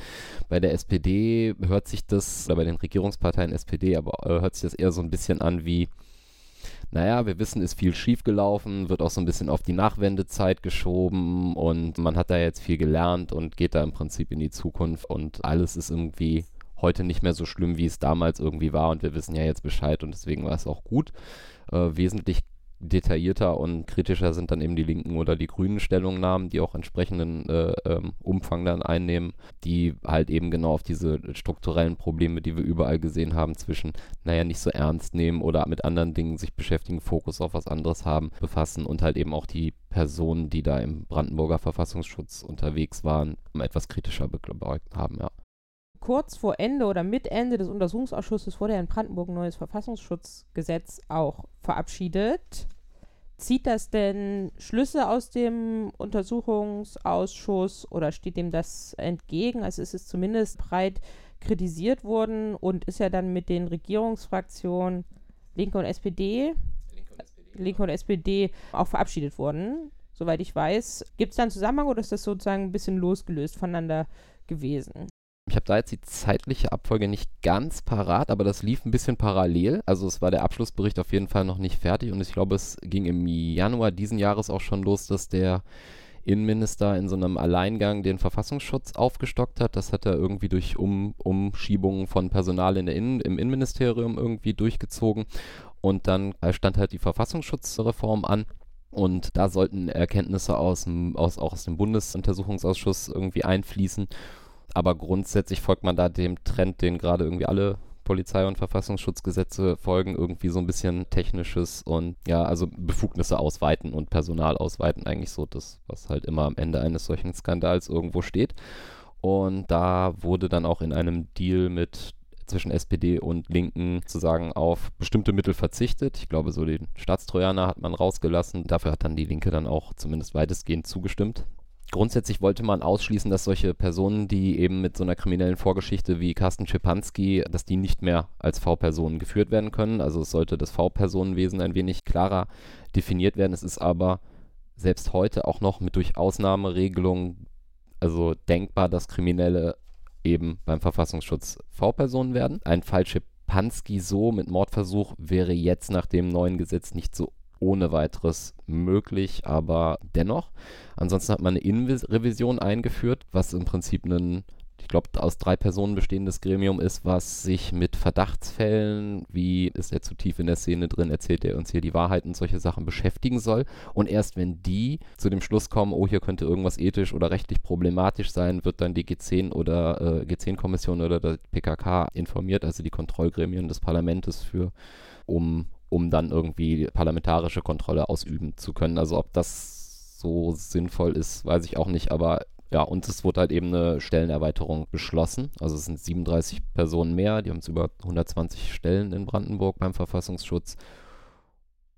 Bei der SPD hört sich das, oder bei den Regierungsparteien SPD, aber äh, hört sich das eher so ein bisschen an wie, naja, wir wissen, ist viel schiefgelaufen, wird auch so ein bisschen auf die Nachwendezeit geschoben und man hat da jetzt viel gelernt und geht da im Prinzip in die Zukunft und alles ist irgendwie heute nicht mehr so schlimm, wie es damals irgendwie war und wir wissen ja jetzt Bescheid und deswegen war es auch gut. Äh, wesentlich detaillierter und kritischer sind dann eben die linken oder die grünen Stellungnahmen, die auch entsprechenden äh, ähm, Umfang dann einnehmen, die halt eben genau auf diese strukturellen Probleme, die wir überall gesehen haben, zwischen, naja, nicht so ernst nehmen oder mit anderen Dingen sich beschäftigen, Fokus auf was anderes haben, befassen und halt eben auch die Personen, die da im Brandenburger Verfassungsschutz unterwegs waren, etwas kritischer beäugt haben, ja kurz vor Ende oder mit Ende des Untersuchungsausschusses wurde ja in Brandenburg ein neues Verfassungsschutzgesetz auch verabschiedet. Zieht das denn Schlüsse aus dem Untersuchungsausschuss oder steht dem das entgegen? Also ist es zumindest breit kritisiert worden und ist ja dann mit den Regierungsfraktionen Linke und SPD, Linke und SPD auch verabschiedet worden. Soweit ich weiß. Gibt es da einen Zusammenhang oder ist das sozusagen ein bisschen losgelöst voneinander gewesen? Ich habe da jetzt die zeitliche Abfolge nicht ganz parat, aber das lief ein bisschen parallel. Also es war der Abschlussbericht auf jeden Fall noch nicht fertig und ich glaube, es ging im Januar diesen Jahres auch schon los, dass der Innenminister in so einem Alleingang den Verfassungsschutz aufgestockt hat. Das hat er irgendwie durch um Umschiebungen von Personal in der Innen im Innenministerium irgendwie durchgezogen. Und dann stand halt die Verfassungsschutzreform an. Und da sollten Erkenntnisse aus, aus, auch aus dem Bundesuntersuchungsausschuss irgendwie einfließen. Aber grundsätzlich folgt man da dem Trend, den gerade irgendwie alle Polizei- und Verfassungsschutzgesetze folgen, irgendwie so ein bisschen technisches und ja, also Befugnisse ausweiten und Personal ausweiten, eigentlich so das, was halt immer am Ende eines solchen Skandals irgendwo steht. Und da wurde dann auch in einem Deal mit zwischen SPD und Linken sozusagen auf bestimmte Mittel verzichtet. Ich glaube, so den Staatstrojaner hat man rausgelassen. Dafür hat dann die Linke dann auch zumindest weitestgehend zugestimmt. Grundsätzlich wollte man ausschließen, dass solche Personen, die eben mit so einer kriminellen Vorgeschichte wie Carsten Schipanski, dass die nicht mehr als V-Personen geführt werden können. Also es sollte das V-Personenwesen ein wenig klarer definiert werden. Es ist aber selbst heute auch noch mit durch Ausnahmeregelungen also denkbar, dass Kriminelle eben beim Verfassungsschutz V-Personen werden. Ein Fall Schipanski so mit Mordversuch wäre jetzt nach dem neuen Gesetz nicht so ohne weiteres möglich, aber dennoch. Ansonsten hat man eine Innenrevision eingeführt, was im Prinzip ein, ich glaube, aus drei Personen bestehendes Gremium ist, was sich mit Verdachtsfällen, wie ist er zu tief in der Szene drin, erzählt er uns hier die Wahrheit und solche Sachen beschäftigen soll. Und erst wenn die zu dem Schluss kommen, oh, hier könnte irgendwas ethisch oder rechtlich problematisch sein, wird dann die G10 oder äh, G10-Kommission oder der PKK informiert, also die Kontrollgremien des Parlaments für um um dann irgendwie parlamentarische Kontrolle ausüben zu können. Also ob das so sinnvoll ist, weiß ich auch nicht, aber ja, und es wurde halt eben eine Stellenerweiterung beschlossen. Also es sind 37 Personen mehr, die haben es über 120 Stellen in Brandenburg beim Verfassungsschutz.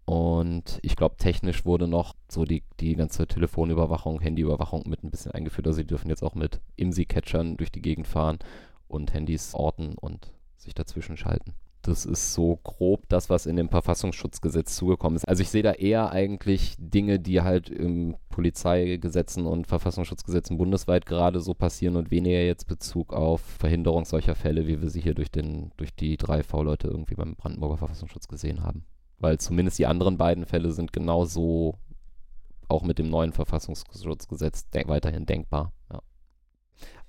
Und ich glaube, technisch wurde noch so die, die ganze Telefonüberwachung, Handyüberwachung mit ein bisschen eingeführt. Also sie dürfen jetzt auch mit IMSI-Catchern durch die Gegend fahren und Handys orten und sich dazwischen schalten. Das ist so grob das, was in dem Verfassungsschutzgesetz zugekommen ist. Also ich sehe da eher eigentlich Dinge, die halt im Polizeigesetzen und Verfassungsschutzgesetzen bundesweit gerade so passieren und weniger jetzt Bezug auf Verhinderung solcher Fälle, wie wir sie hier durch, den, durch die drei V-Leute irgendwie beim Brandenburger Verfassungsschutz gesehen haben. Weil zumindest die anderen beiden Fälle sind genauso auch mit dem neuen Verfassungsschutzgesetz de weiterhin denkbar. Ja.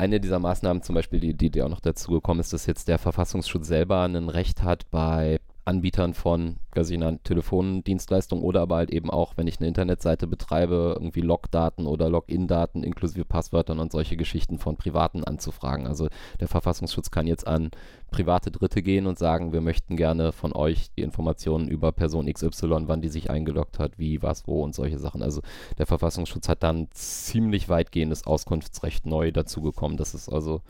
Eine dieser Maßnahmen zum Beispiel, die, die, die auch noch dazu gekommen ist, dass jetzt der Verfassungsschutz selber ein Recht hat bei Anbietern von quasi einer Telefondienstleistung oder aber halt eben auch, wenn ich eine Internetseite betreibe, irgendwie Logdaten oder Login-Daten inklusive Passwörtern und solche Geschichten von Privaten anzufragen. Also der Verfassungsschutz kann jetzt an private Dritte gehen und sagen, wir möchten gerne von euch die Informationen über Person XY, wann die sich eingeloggt hat, wie, was, wo und solche Sachen. Also der Verfassungsschutz hat dann ziemlich weitgehendes Auskunftsrecht neu dazugekommen. Das ist also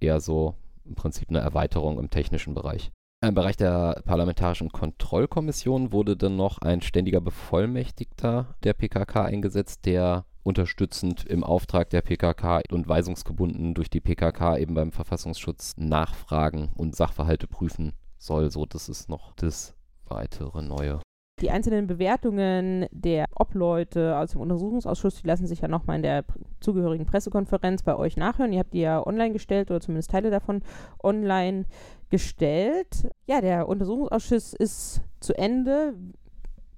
eher so im Prinzip eine Erweiterung im technischen Bereich. Im Bereich der Parlamentarischen Kontrollkommission wurde dann noch ein ständiger Bevollmächtigter der PKK eingesetzt, der unterstützend im Auftrag der PKK und weisungsgebunden durch die PKK eben beim Verfassungsschutz nachfragen und Sachverhalte prüfen soll. So, das ist noch das weitere Neue. Die einzelnen Bewertungen der Obleute aus dem Untersuchungsausschuss, die lassen sich ja nochmal in der zugehörigen Pressekonferenz bei euch nachhören. Ihr habt die ja online gestellt oder zumindest Teile davon online gestellt. Ja, der Untersuchungsausschuss ist zu Ende.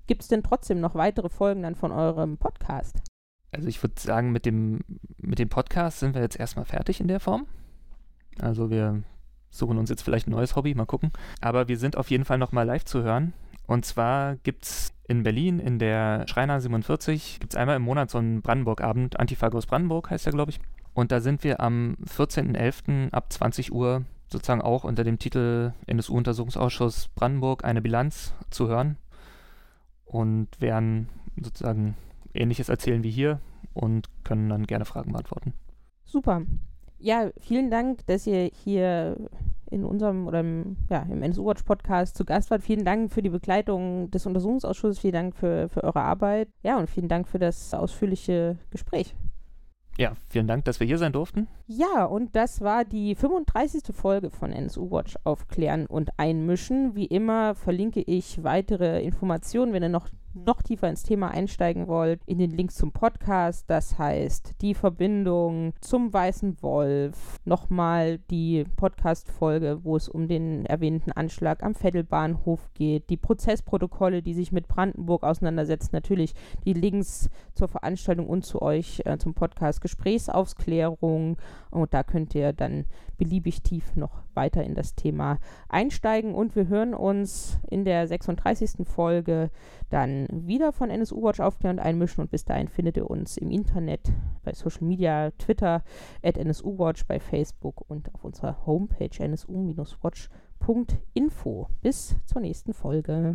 Gibt es denn trotzdem noch weitere Folgen dann von eurem Podcast? Also ich würde sagen, mit dem, mit dem Podcast sind wir jetzt erstmal fertig in der Form. Also wir suchen uns jetzt vielleicht ein neues Hobby, mal gucken. Aber wir sind auf jeden Fall nochmal live zu hören. Und zwar gibt es in Berlin in der Schreiner 47, gibt es einmal im Monat so einen Brandenburg-Abend, Antifagos Brandenburg heißt der, glaube ich. Und da sind wir am 14.11. ab 20 Uhr sozusagen auch unter dem Titel NSU-Untersuchungsausschuss Brandenburg eine Bilanz zu hören und werden sozusagen Ähnliches erzählen wie hier und können dann gerne Fragen beantworten. Super. Ja, vielen Dank, dass ihr hier in unserem oder im, ja, im NSU Watch Podcast zu Gast wart. Vielen Dank für die Begleitung des Untersuchungsausschusses, vielen Dank für, für eure Arbeit. Ja, und vielen Dank für das ausführliche Gespräch. Ja, vielen Dank, dass wir hier sein durften. Ja, und das war die 35. Folge von NSU Watch Aufklären und Einmischen. Wie immer verlinke ich weitere Informationen, wenn ihr noch noch tiefer ins Thema einsteigen wollt, in den Link zum Podcast. Das heißt, die Verbindung zum Weißen Wolf, nochmal die Podcast-Folge, wo es um den erwähnten Anschlag am Vettelbahnhof geht, die Prozessprotokolle, die sich mit Brandenburg auseinandersetzen, natürlich die Links zur Veranstaltung und zu euch äh, zum Podcast Gesprächsaufklärung. Und da könnt ihr dann beliebig tief noch weiter in das Thema einsteigen. Und wir hören uns in der 36. Folge dann wieder von NSU Watch aufklären und einmischen. Und bis dahin findet ihr uns im Internet, bei Social Media, Twitter, at NSU Watch, bei Facebook und auf unserer Homepage nsu-watch.info. Bis zur nächsten Folge.